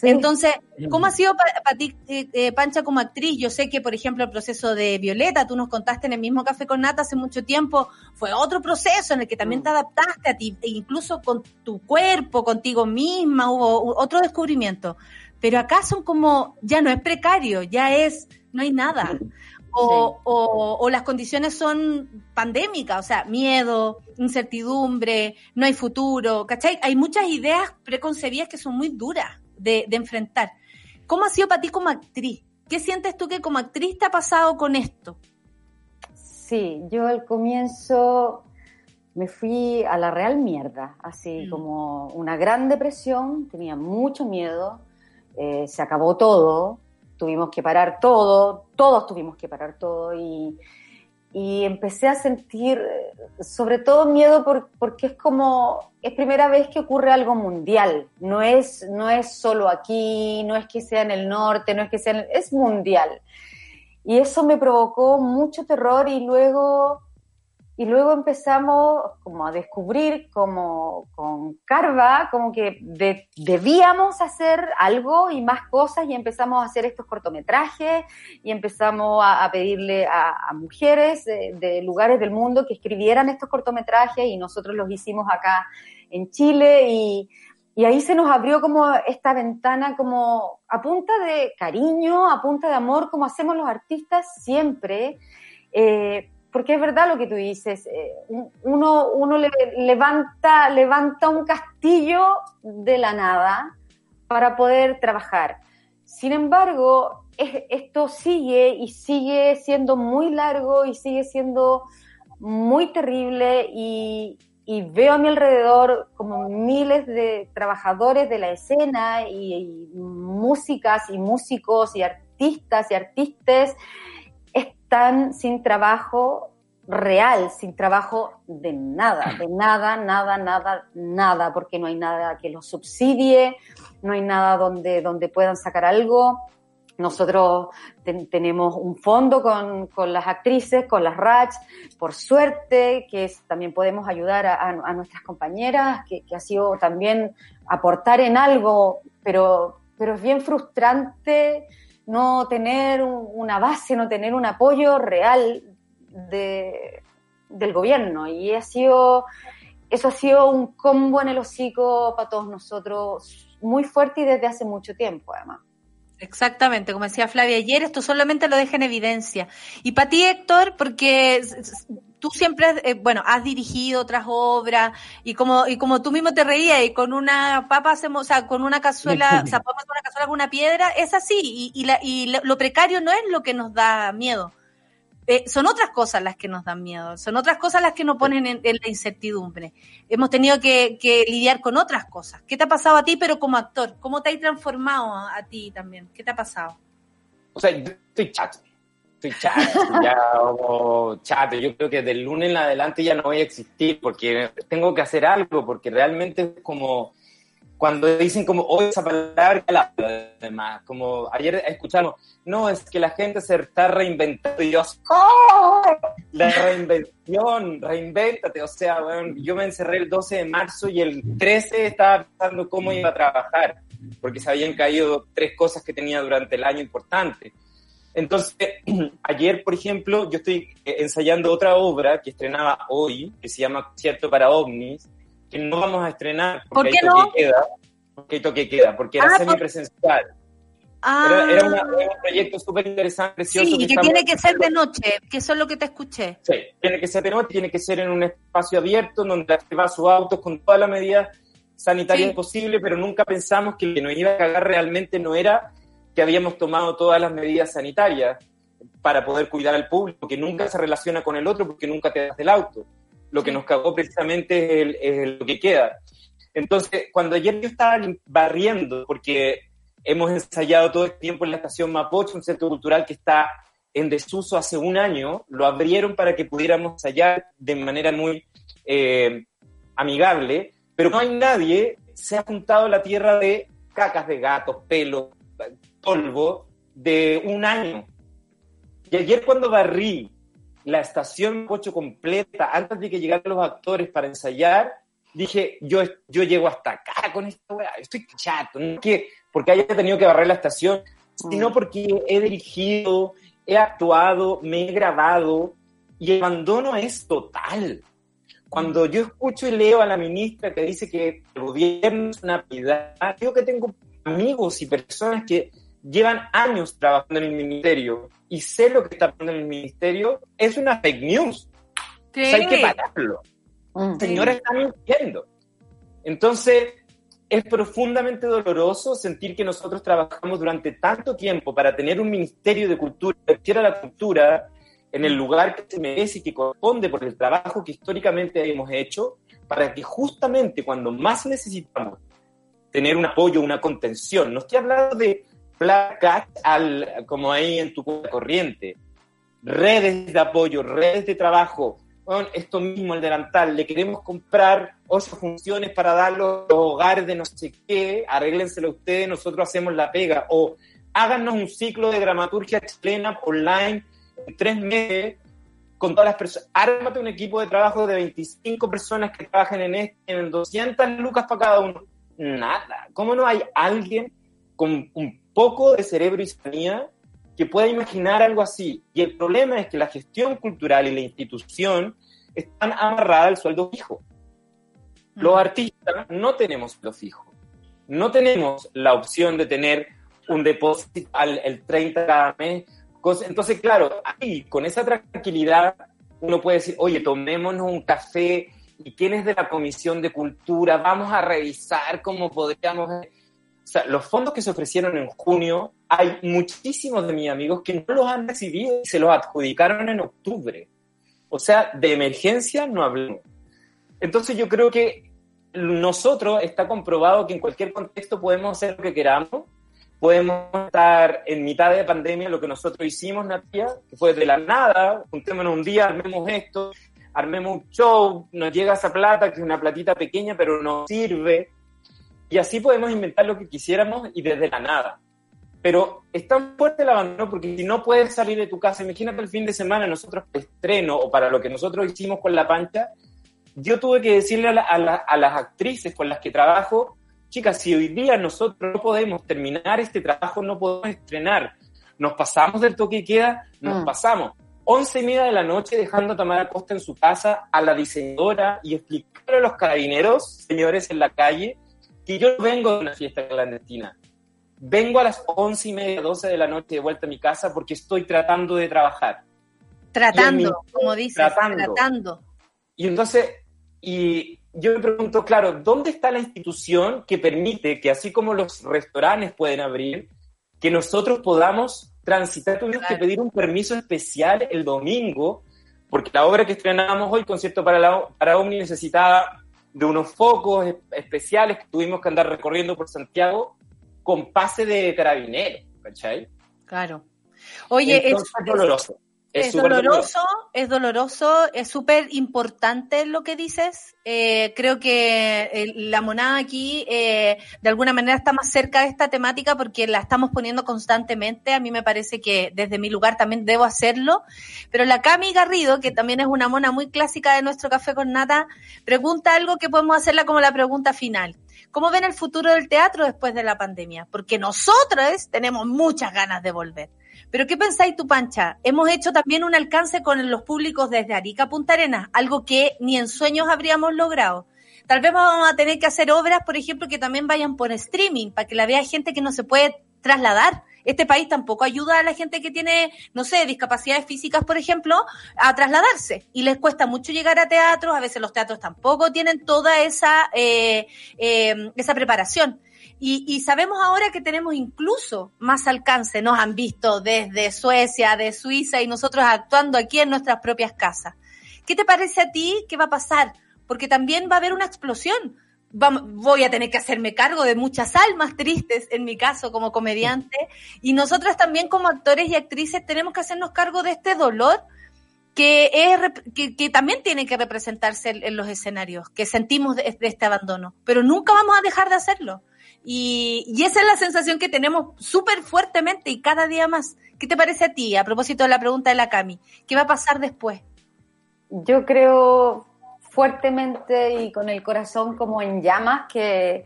Sí. Entonces, ¿cómo ha sido para pa ti, eh, eh, Pancha, como actriz? Yo sé que, por ejemplo, el proceso de Violeta, tú nos contaste en el mismo Café con Nata hace mucho tiempo, fue otro proceso en el que también te adaptaste a ti, e incluso con tu cuerpo, contigo misma, hubo otro descubrimiento pero acá son como, ya no es precario, ya es, no hay nada. O, sí. o, o, las condiciones son pandémicas, o sea, miedo, incertidumbre, no hay futuro, ¿cachai? Hay muchas ideas preconcebidas que son muy duras de, de enfrentar. ¿Cómo ha sido para ti como actriz? ¿Qué sientes tú que como actriz te ha pasado con esto? Sí, yo al comienzo me fui a la real mierda, así mm. como una gran depresión, tenía mucho miedo, eh, se acabó todo, tuvimos que parar todo, todos tuvimos que parar todo y, y empecé a sentir sobre todo miedo por, porque es como, es primera vez que ocurre algo mundial, no es, no es solo aquí, no es que sea en el norte, no es que sea, en, es mundial. Y eso me provocó mucho terror y luego y luego empezamos como a descubrir como con Carva, como que de, debíamos hacer algo y más cosas y empezamos a hacer estos cortometrajes y empezamos a, a pedirle a, a mujeres de, de, lugares del mundo que escribieran estos cortometrajes y nosotros los hicimos acá en Chile y, y ahí se nos abrió como esta ventana como a punta de cariño, a punta de amor, como hacemos los artistas siempre. Eh, porque es verdad lo que tú dices, eh, uno, uno le, levanta, levanta un castillo de la nada para poder trabajar. Sin embargo, es, esto sigue y sigue siendo muy largo y sigue siendo muy terrible y, y veo a mi alrededor como miles de trabajadores de la escena y, y músicas y músicos y artistas y artistas están sin trabajo real, sin trabajo de nada, de nada, nada, nada, nada, porque no hay nada que los subsidie, no hay nada donde, donde puedan sacar algo. Nosotros ten, tenemos un fondo con, con, las actrices, con las RACH, por suerte, que también podemos ayudar a nuestras compañeras, que, que, ha sido también aportar en algo, pero, pero es bien frustrante no tener una base, no tener un apoyo real de, del gobierno. Y ha sido, eso ha sido un combo en el hocico para todos nosotros muy fuerte y desde hace mucho tiempo, además. Exactamente, como decía Flavia ayer, esto solamente lo deja en evidencia. Y para ti, Héctor, porque tú siempre, eh, bueno, has dirigido otras obras y como y como tú mismo te reías y con una papa hacemos, o sea, con una cazuela, o sea, podemos hacer una cazuela con una piedra, es así y, y, la, y lo precario no es lo que nos da miedo. Eh, son otras cosas las que nos dan miedo, son otras cosas las que nos ponen en, en la incertidumbre. Hemos tenido que, que, lidiar con otras cosas. ¿Qué te ha pasado a ti, pero como actor? ¿Cómo te has transformado a, ti también? ¿Qué te ha pasado? O sea, yo estoy chato. Estoy chato, ya como chato. Yo creo que del lunes en adelante ya no voy a existir porque tengo que hacer algo, porque realmente es como cuando dicen como hoy esa palabra la además como ayer escuchamos no es que la gente se está reinventando y yo ¡Oh! la reinvención reinvéntate. O sea bueno, yo me encerré el 12 de marzo y el 13 estaba pensando cómo iba a trabajar porque se habían caído tres cosas que tenía durante el año importantes entonces ayer por ejemplo yo estoy ensayando otra obra que estrenaba hoy que se llama Cierto para ovnis que no vamos a estrenar porque ¿Por qué hay toque no? queda, porque hay toque queda, porque era ah, semipresencial. Ah, Era, era una- era un proyecto súper interesante, precioso. sí, que estamos tiene que ser de noche, que eso es lo que te escuché. Sí, tiene que ser de noche, tiene que ser en un espacio abierto donde la gente va a sus autos con todas las medidas sanitarias Sí. pero nunca pensamos que lo que nos iba a cagar realmente no era que habíamos tomado todas las medidas sanitarias para poder cuidar al público, que nunca se relaciona con el otro porque nunca te das del auto. Lo que nos cagó precisamente es, el- es lo que queda. Entonces, cuando ayer yo estaba barriendo, porque hemos ensayado todo el tiempo en la estación Mapocho, un centro cultural que está en desuso hace un año, lo abrieron para que pudiéramos ensayar de manera muy eh, amigable, pero no hay nadie, se ha juntado la tierra de cacas de gatos, pelo, polvo, de un año. Y ayer cuando barrí la estación Mapocho completa, antes de que llegaran los actores para ensayar, dije, yo, yo llego hasta acá con esta weá, estoy chato, no es que porque haya tenido que barrer la estación, sino porque he dirigido, he actuado, me he grabado y el abandono es total. Cuando yo escucho y leo a la ministra que dice que el gobierno es una piedad, digo que tengo amigos y personas que llevan años trabajando en el ministerio y sé lo que está pasando en el ministerio, es una fake news. O sea, hay que pararlo. Mm. Señora está mintiendo. Entonces, es profundamente doloroso sentir que nosotros trabajamos durante tanto tiempo para tener un ministerio de cultura, que quiera la cultura en el lugar que se merece y que corresponde por el trabajo que históricamente hemos hecho, para que justamente cuando más necesitamos tener un apoyo, una contención, no estoy hablando de placas al, como ahí en tu corriente, redes de apoyo, redes de trabajo, bueno, esto mismo, el delantal, le queremos comprar ocho funciones para darlo a los hogares de no sé qué, arréglenselo ustedes, nosotros hacemos la pega, o háganos un ciclo de dramaturgia chilena online en tres meses con todas las personas, ármate un equipo de trabajo de 25 personas que trabajen en este, en 200 lucas para cada uno. Nada. ¿Cómo no hay alguien con un poco de cerebro y sanidad que pueda imaginar algo así? Y el problema es que la gestión cultural y la institución están amarradas al sueldo fijo. Los artistas no tenemos sueldo fijo. No tenemos la opción de tener un depósito al el 30 cada mes. Entonces, claro, ahí, con esa tranquilidad, uno puede decir, oye, tomémonos un café y quién es de la Comisión de Cultura, vamos a revisar cómo podríamos... O sea, los fondos que se ofrecieron en junio, hay muchísimos de mis amigos que no los han recibido y se los adjudicaron en octubre. O sea, de emergencia no hablamos. Entonces yo creo que nosotros está comprobado que en cualquier contexto podemos hacer lo que queramos, podemos estar en mitad de pandemia, lo que nosotros hicimos, Natia, que fue de la nada, juntémonos un día, armemos esto, armemos un show, nos llega esa plata, que es una platita pequeña, pero nos sirve, y así podemos inventar lo que quisiéramos y desde la nada. Pero es tan fuerte el abandono porque si no puedes salir de tu casa, imagínate el fin de semana, nosotros estreno o para lo que nosotros hicimos con La Pancha, yo tuve que decirle a, la- a la- a las actrices con las que trabajo, chicas, si hoy día nosotros no podemos terminar este trabajo, no podemos estrenar, nos pasamos del toque y queda, nos Mm. pasamos. Once y media de la noche dejando a Tamara Costa en su casa, a la diseñadora y explicarle a los carabineros, señores en la calle, que yo vengo de una fiesta clandestina. Vengo a las once y media, doce de la noche de vuelta a mi casa porque estoy tratando de trabajar. Tratando, como dices, tratando. tratando. Y entonces, y yo me pregunto, claro, ¿dónde está la institución que permite que así como los restaurantes pueden abrir, que nosotros podamos transitar? Tuvimos Claro. que pedir un permiso especial el domingo, porque la obra que estrenamos hoy, Concierto para, la, para Omni, necesitaba de unos focos es- especiales que tuvimos que andar recorriendo por Santiago con pase de carabinero, ¿cachai? Claro. Oye, es, Entonces, es doloroso. Es doloroso, es doloroso, es súper importante lo que dices. Eh, creo que eh, la monada aquí eh, de alguna manera está más cerca de esta temática porque la estamos poniendo constantemente. A mí me parece que desde mi lugar también debo hacerlo. Pero la Cami Garrido, que también es una mona muy clásica de nuestro café con nata, pregunta algo que podemos hacerla como la pregunta final. ¿Cómo ven el futuro del teatro después de la pandemia? Porque nosotros tenemos muchas ganas de volver. Pero ¿qué pensáis tú, Pancha? Hemos hecho también un alcance con los públicos desde Arica Punta Arenas, algo que ni en sueños habríamos logrado. Tal vez vamos a tener que hacer obras, por ejemplo, que también vayan por streaming, para que la vea gente que no se puede trasladar. Este país tampoco ayuda a la gente que tiene, no sé, discapacidades físicas, por ejemplo, a trasladarse. Y les cuesta mucho llegar a teatros, a veces los teatros tampoco tienen toda esa, eh, eh, esa preparación. Y, sabemos ahora que tenemos incluso más alcance, nos han visto desde Suecia, de Suiza y nosotros actuando aquí en nuestras propias casas. ¿Qué te parece a ti que va a pasar? Porque también va a haber una explosión. voy a tener que hacerme cargo de muchas almas tristes, en mi caso, como comediante, y nosotras también como actores y actrices tenemos que hacernos cargo de este dolor que, es, que, también tiene que representarse en, los escenarios, que sentimos de, este abandono, pero nunca vamos a dejar de hacerlo. Y, esa es la sensación que tenemos súper fuertemente y cada día más. ¿Qué te parece a ti, a propósito de la pregunta de la Cami? ¿Qué va a pasar después? Yo creo fuertemente y con el corazón como en llamas que,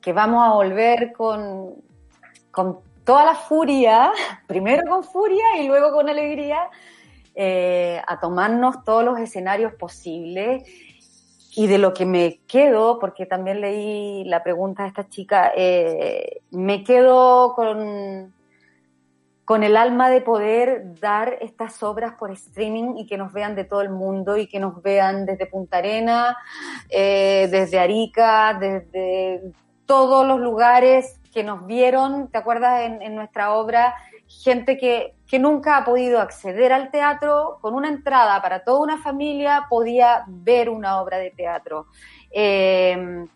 que vamos a volver con, con toda la furia, primero con furia y luego con alegría, eh, a tomarnos todos los escenarios posibles y de lo que me quedo, porque también leí la pregunta de esta chica, eh, me quedo con, con el alma de poder dar estas obras por streaming y que nos vean de todo el mundo y que nos vean desde Punta Arena, eh, desde Arica, desde todos los lugares que nos vieron, ¿te acuerdas en, en nuestra obra? Gente que, que, nunca ha podido acceder al teatro, con una entrada para toda una familia podía ver una obra de teatro. Eh,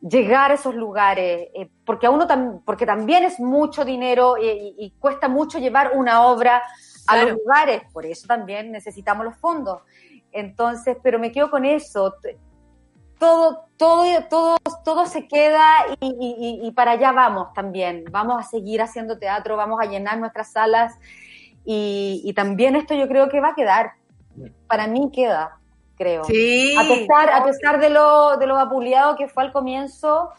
llegar a esos lugares, eh, porque a uno tam porque también es mucho dinero y, y, y, cuesta mucho llevar una obra a claro. los lugares, por eso también necesitamos los fondos. Entonces, pero me quedo con eso. Todo, todo, todo, todo se queda y, y, y, para allá vamos también. Vamos a seguir haciendo teatro, vamos a llenar nuestras salas y, también esto yo creo que va a quedar. Para mí queda creo. Sí. A pesar, a pesar de lo, de lo vapuleado que fue al comienzo,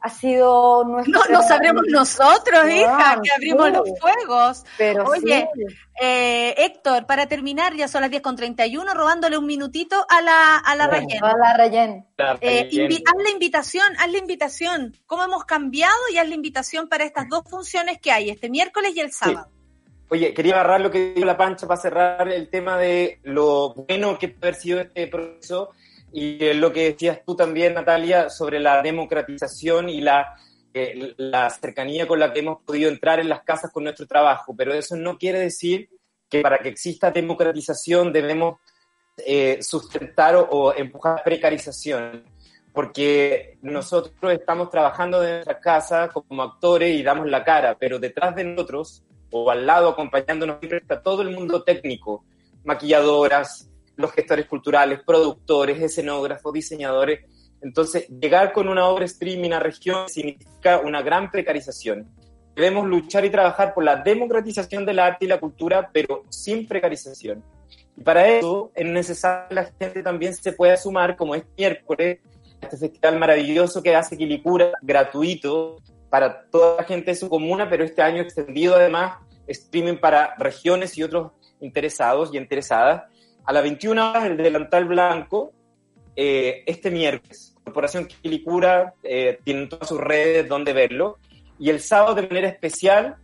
ha sido nuestro... No, no sabremos nosotros, no, hija, que abrimos sí. los fuegos. Pero Oye, sí. eh, Héctor, para terminar, ya son las 10 con 31, robándole un minutito a la, a la Rayen. A la Rayen. Eh, invi haz la invitación, haz la invitación. ¿Cómo hemos cambiado? Y haz la invitación para estas dos funciones que hay, este miércoles y el sábado. Sí. Oye, quería agarrar lo que dijo la Pancha para cerrar el tema de lo bueno que puede haber sido este proceso y lo que decías tú también, Natalia, sobre la democratización y la, eh, la cercanía con la que hemos podido entrar en las casas con nuestro trabajo. Pero eso no quiere decir que para que exista democratización debemos eh, sustentar o, o empujar precarización porque nosotros estamos trabajando de nuestra casa como actores y damos la cara, pero detrás de nosotros o al lado acompañándonos siempre está todo el mundo técnico, maquilladoras, los gestores culturales, productores, escenógrafos, diseñadores. Entonces, llegar con una obra streaming a región significa una gran precarización. Debemos luchar y trabajar por la democratización del arte y la cultura, pero sin precarización. Y para eso es necesario que la gente también se pueda sumar, como es miércoles, este festival maravilloso que hace Quilicura, gratuito, para toda la gente de su comuna, pero este año extendido además streaming para regiones y otros interesados y interesadas. A las 21 horas el delantal blanco, eh, este miércoles. Corporación Quilicura eh, tienen todas sus redes donde verlo. Y el sábado de manera especial,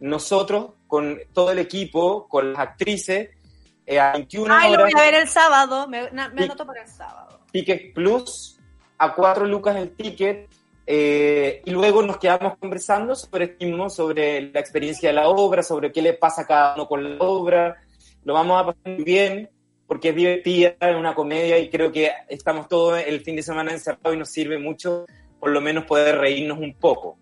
nosotros con todo el equipo, con las actrices, eh, a 21 Ay, horas. lo voy a ver el sábado, me, me anoto para el sábado. Ticket Plus, a 4 lucas el ticket, eh, y luego nos quedamos conversando sobre mismo, sobre la experiencia de la obra, sobre qué le pasa a cada uno con la obra. Lo vamos a pasar muy bien porque es divertida, es una comedia y creo que estamos todos el fin de semana encerrados y nos sirve mucho por lo menos poder reírnos un poco.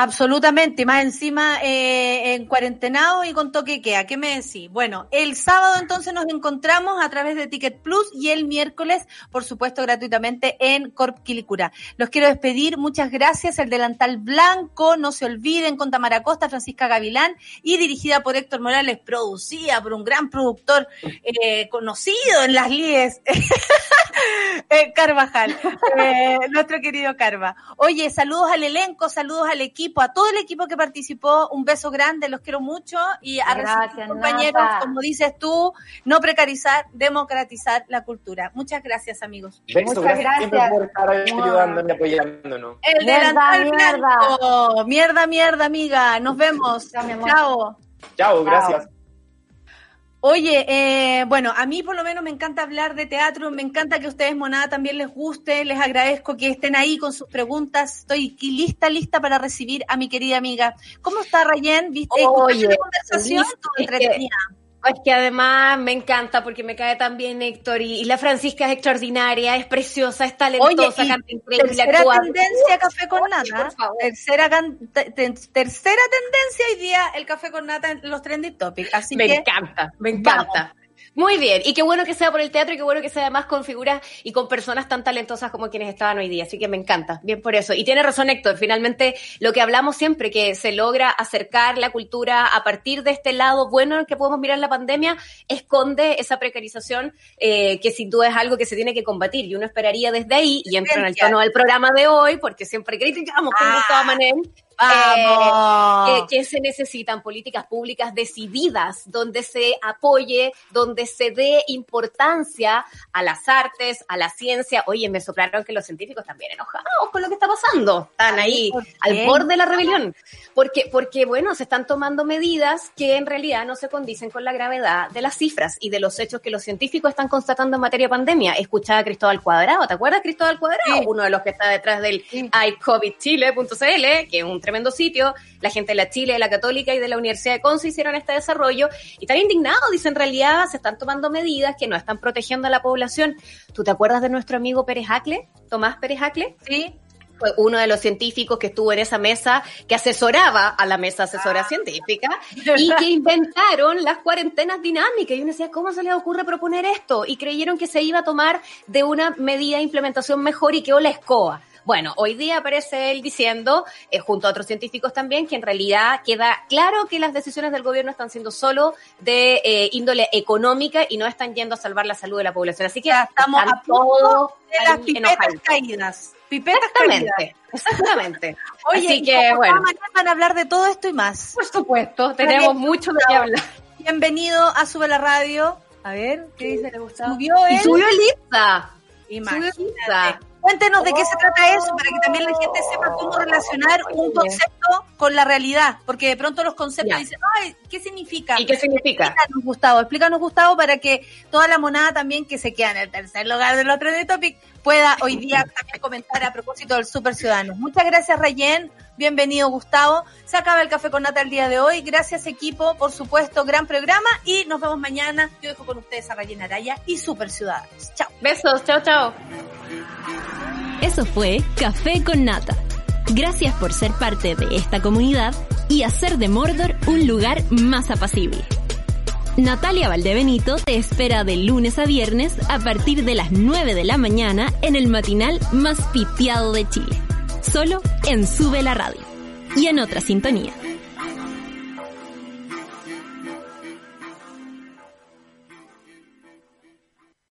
Absolutamente, más encima eh, en cuarentenado y con toque queda. ¿Qué me decís? Bueno, el sábado entonces nos encontramos a través de Ticket Plus y el miércoles, por supuesto, gratuitamente en Corp Quilicura. Los quiero despedir, muchas gracias. El delantal blanco, no se olviden, con Tamara Costa, Francisca Gavilán y dirigida por Héctor Morales, producida por un gran productor eh, conocido en las líes, eh, Carvajal, nuestro querido Carva. Oye, saludos al elenco, saludos al equipo equipo, a todo el equipo que participó, un beso grande, los quiero mucho y a Gracias, compañeros, Nata. como dices tú, no precarizar, democratizar la cultura. Muchas gracias, amigos. Beso, Muchas gracias siempre gracias. por estar ahí ayudándonos y apoyándonos. El Mierda, delantal mierda. blanco. Mierda, mierda, amiga. Nos vemos. Chao. Chao, gracias. Oye, eh, bueno, a mí por lo menos me encanta hablar de teatro, me encanta que a ustedes, Monada, también les guste, les agradezco que estén ahí con sus preguntas, estoy lista, lista para recibir a mi querida amiga. ¿Cómo está Rayen? ¿Viste? Oye, ¿Escuchaste la conversación? listo, ¿O es que- entretenida? Es que además me encanta porque me cae tan bien Héctor y, y la Francisca es extraordinaria, es preciosa, es talentosa, Oye, canta increíble, tercera tendencia café con Oye, nata. Tercera, te- tercera tendencia hoy día el café con nata en los trending topics. Así me que encanta, me encanta. Muy bien, y qué bueno que sea por el teatro y qué bueno que sea además con figuras y con personas tan talentosas como quienes estaban hoy día, así que me encanta, bien por eso. Y tiene razón Héctor, finalmente lo que hablamos siempre, que se logra acercar la cultura a partir de este lado bueno en el que podemos mirar la pandemia, esconde esa precarización eh, que sin duda es algo que se tiene que combatir y uno esperaría desde ahí, y entro en el tono del programa de hoy, porque siempre criticamos con Ah, Gustavo Manel, vamos. que, que se necesitan políticas públicas decididas, donde se apoye, donde se dé importancia a las artes, a la ciencia. Oye, me soplaron que los científicos también enojados con lo que está pasando. Están ahí al borde de la rebelión. Porque, porque, bueno, se están tomando medidas que en realidad no se condicen con la gravedad de las cifras y de los hechos que los científicos están constatando en materia de pandemia. Escuchaba a Cristóbal Cuadrado, ¿te acuerdas Cristóbal Cuadrado? Sí. Uno de los que está detrás del Sí. iCovidChile.cl, que es un tremendo sitio. La gente de la Chile, de la Católica y de la Universidad de Conce hicieron este desarrollo y están indignados. Dicen, en realidad se están tomando medidas que no están protegiendo a la población. ¿Tú te acuerdas de nuestro amigo Pérez Acle? Tomás Pérez Acle? Sí. fue uno de los científicos que estuvo en esa mesa, que asesoraba a la mesa asesora científica y que inventaron las cuarentenas dinámicas. Y uno decía, ¿cómo se les ocurre proponer esto? Y creyeron que se iba a tomar de una medida de implementación mejor y quedó la escoba. Bueno, hoy día aparece él diciendo, eh, junto a otros científicos también, que en realidad queda claro que las decisiones del gobierno están siendo solo de eh, índole económica y no están yendo a salvar la salud de la población. Así que Ya estamos a todos de las pipetas caídas. Pipetas caídas. Exactamente, exactamente. Oye, Así y que, como bueno, mañana van a hablar de todo esto y más. por supuesto, tenemos mucho de qué hablar. Bienvenido a Sube la Radio. A ver, ¿qué dice? ¿Le gustó? Subió Y él. subió Elisa. Imagínate. Subió Elisa. Cuéntenos de qué se trata eso, para que también la gente sepa cómo relacionar un concepto con la realidad, porque de pronto los conceptos Ya. dicen, ay, ¿qué significa? ¿Y qué significa? Explícanos, Gustavo, explícanos, Gustavo, para que toda la monada también que se queda en el tercer lugar de los trending topic pueda hoy día también comentar a propósito del Super Ciudadanos. Muchas gracias, Rayen. Bienvenido, Gustavo. Se acaba el café con nata el día de hoy. Gracias, equipo. Por supuesto, gran programa. Y nos vemos mañana. Yo dejo con ustedes a Rayen Araya y Super Ciudadanos. Chao. Besos, chao, chao. Eso fue Café con Nata. Gracias por ser parte de esta comunidad y hacer de Mordor un lugar más apacible. Natalia Valdebenito te espera de lunes a viernes a partir de las 9 de la mañana en el matinal más pitiado de Chile. Solo en Sube la Radio y en otra sintonía.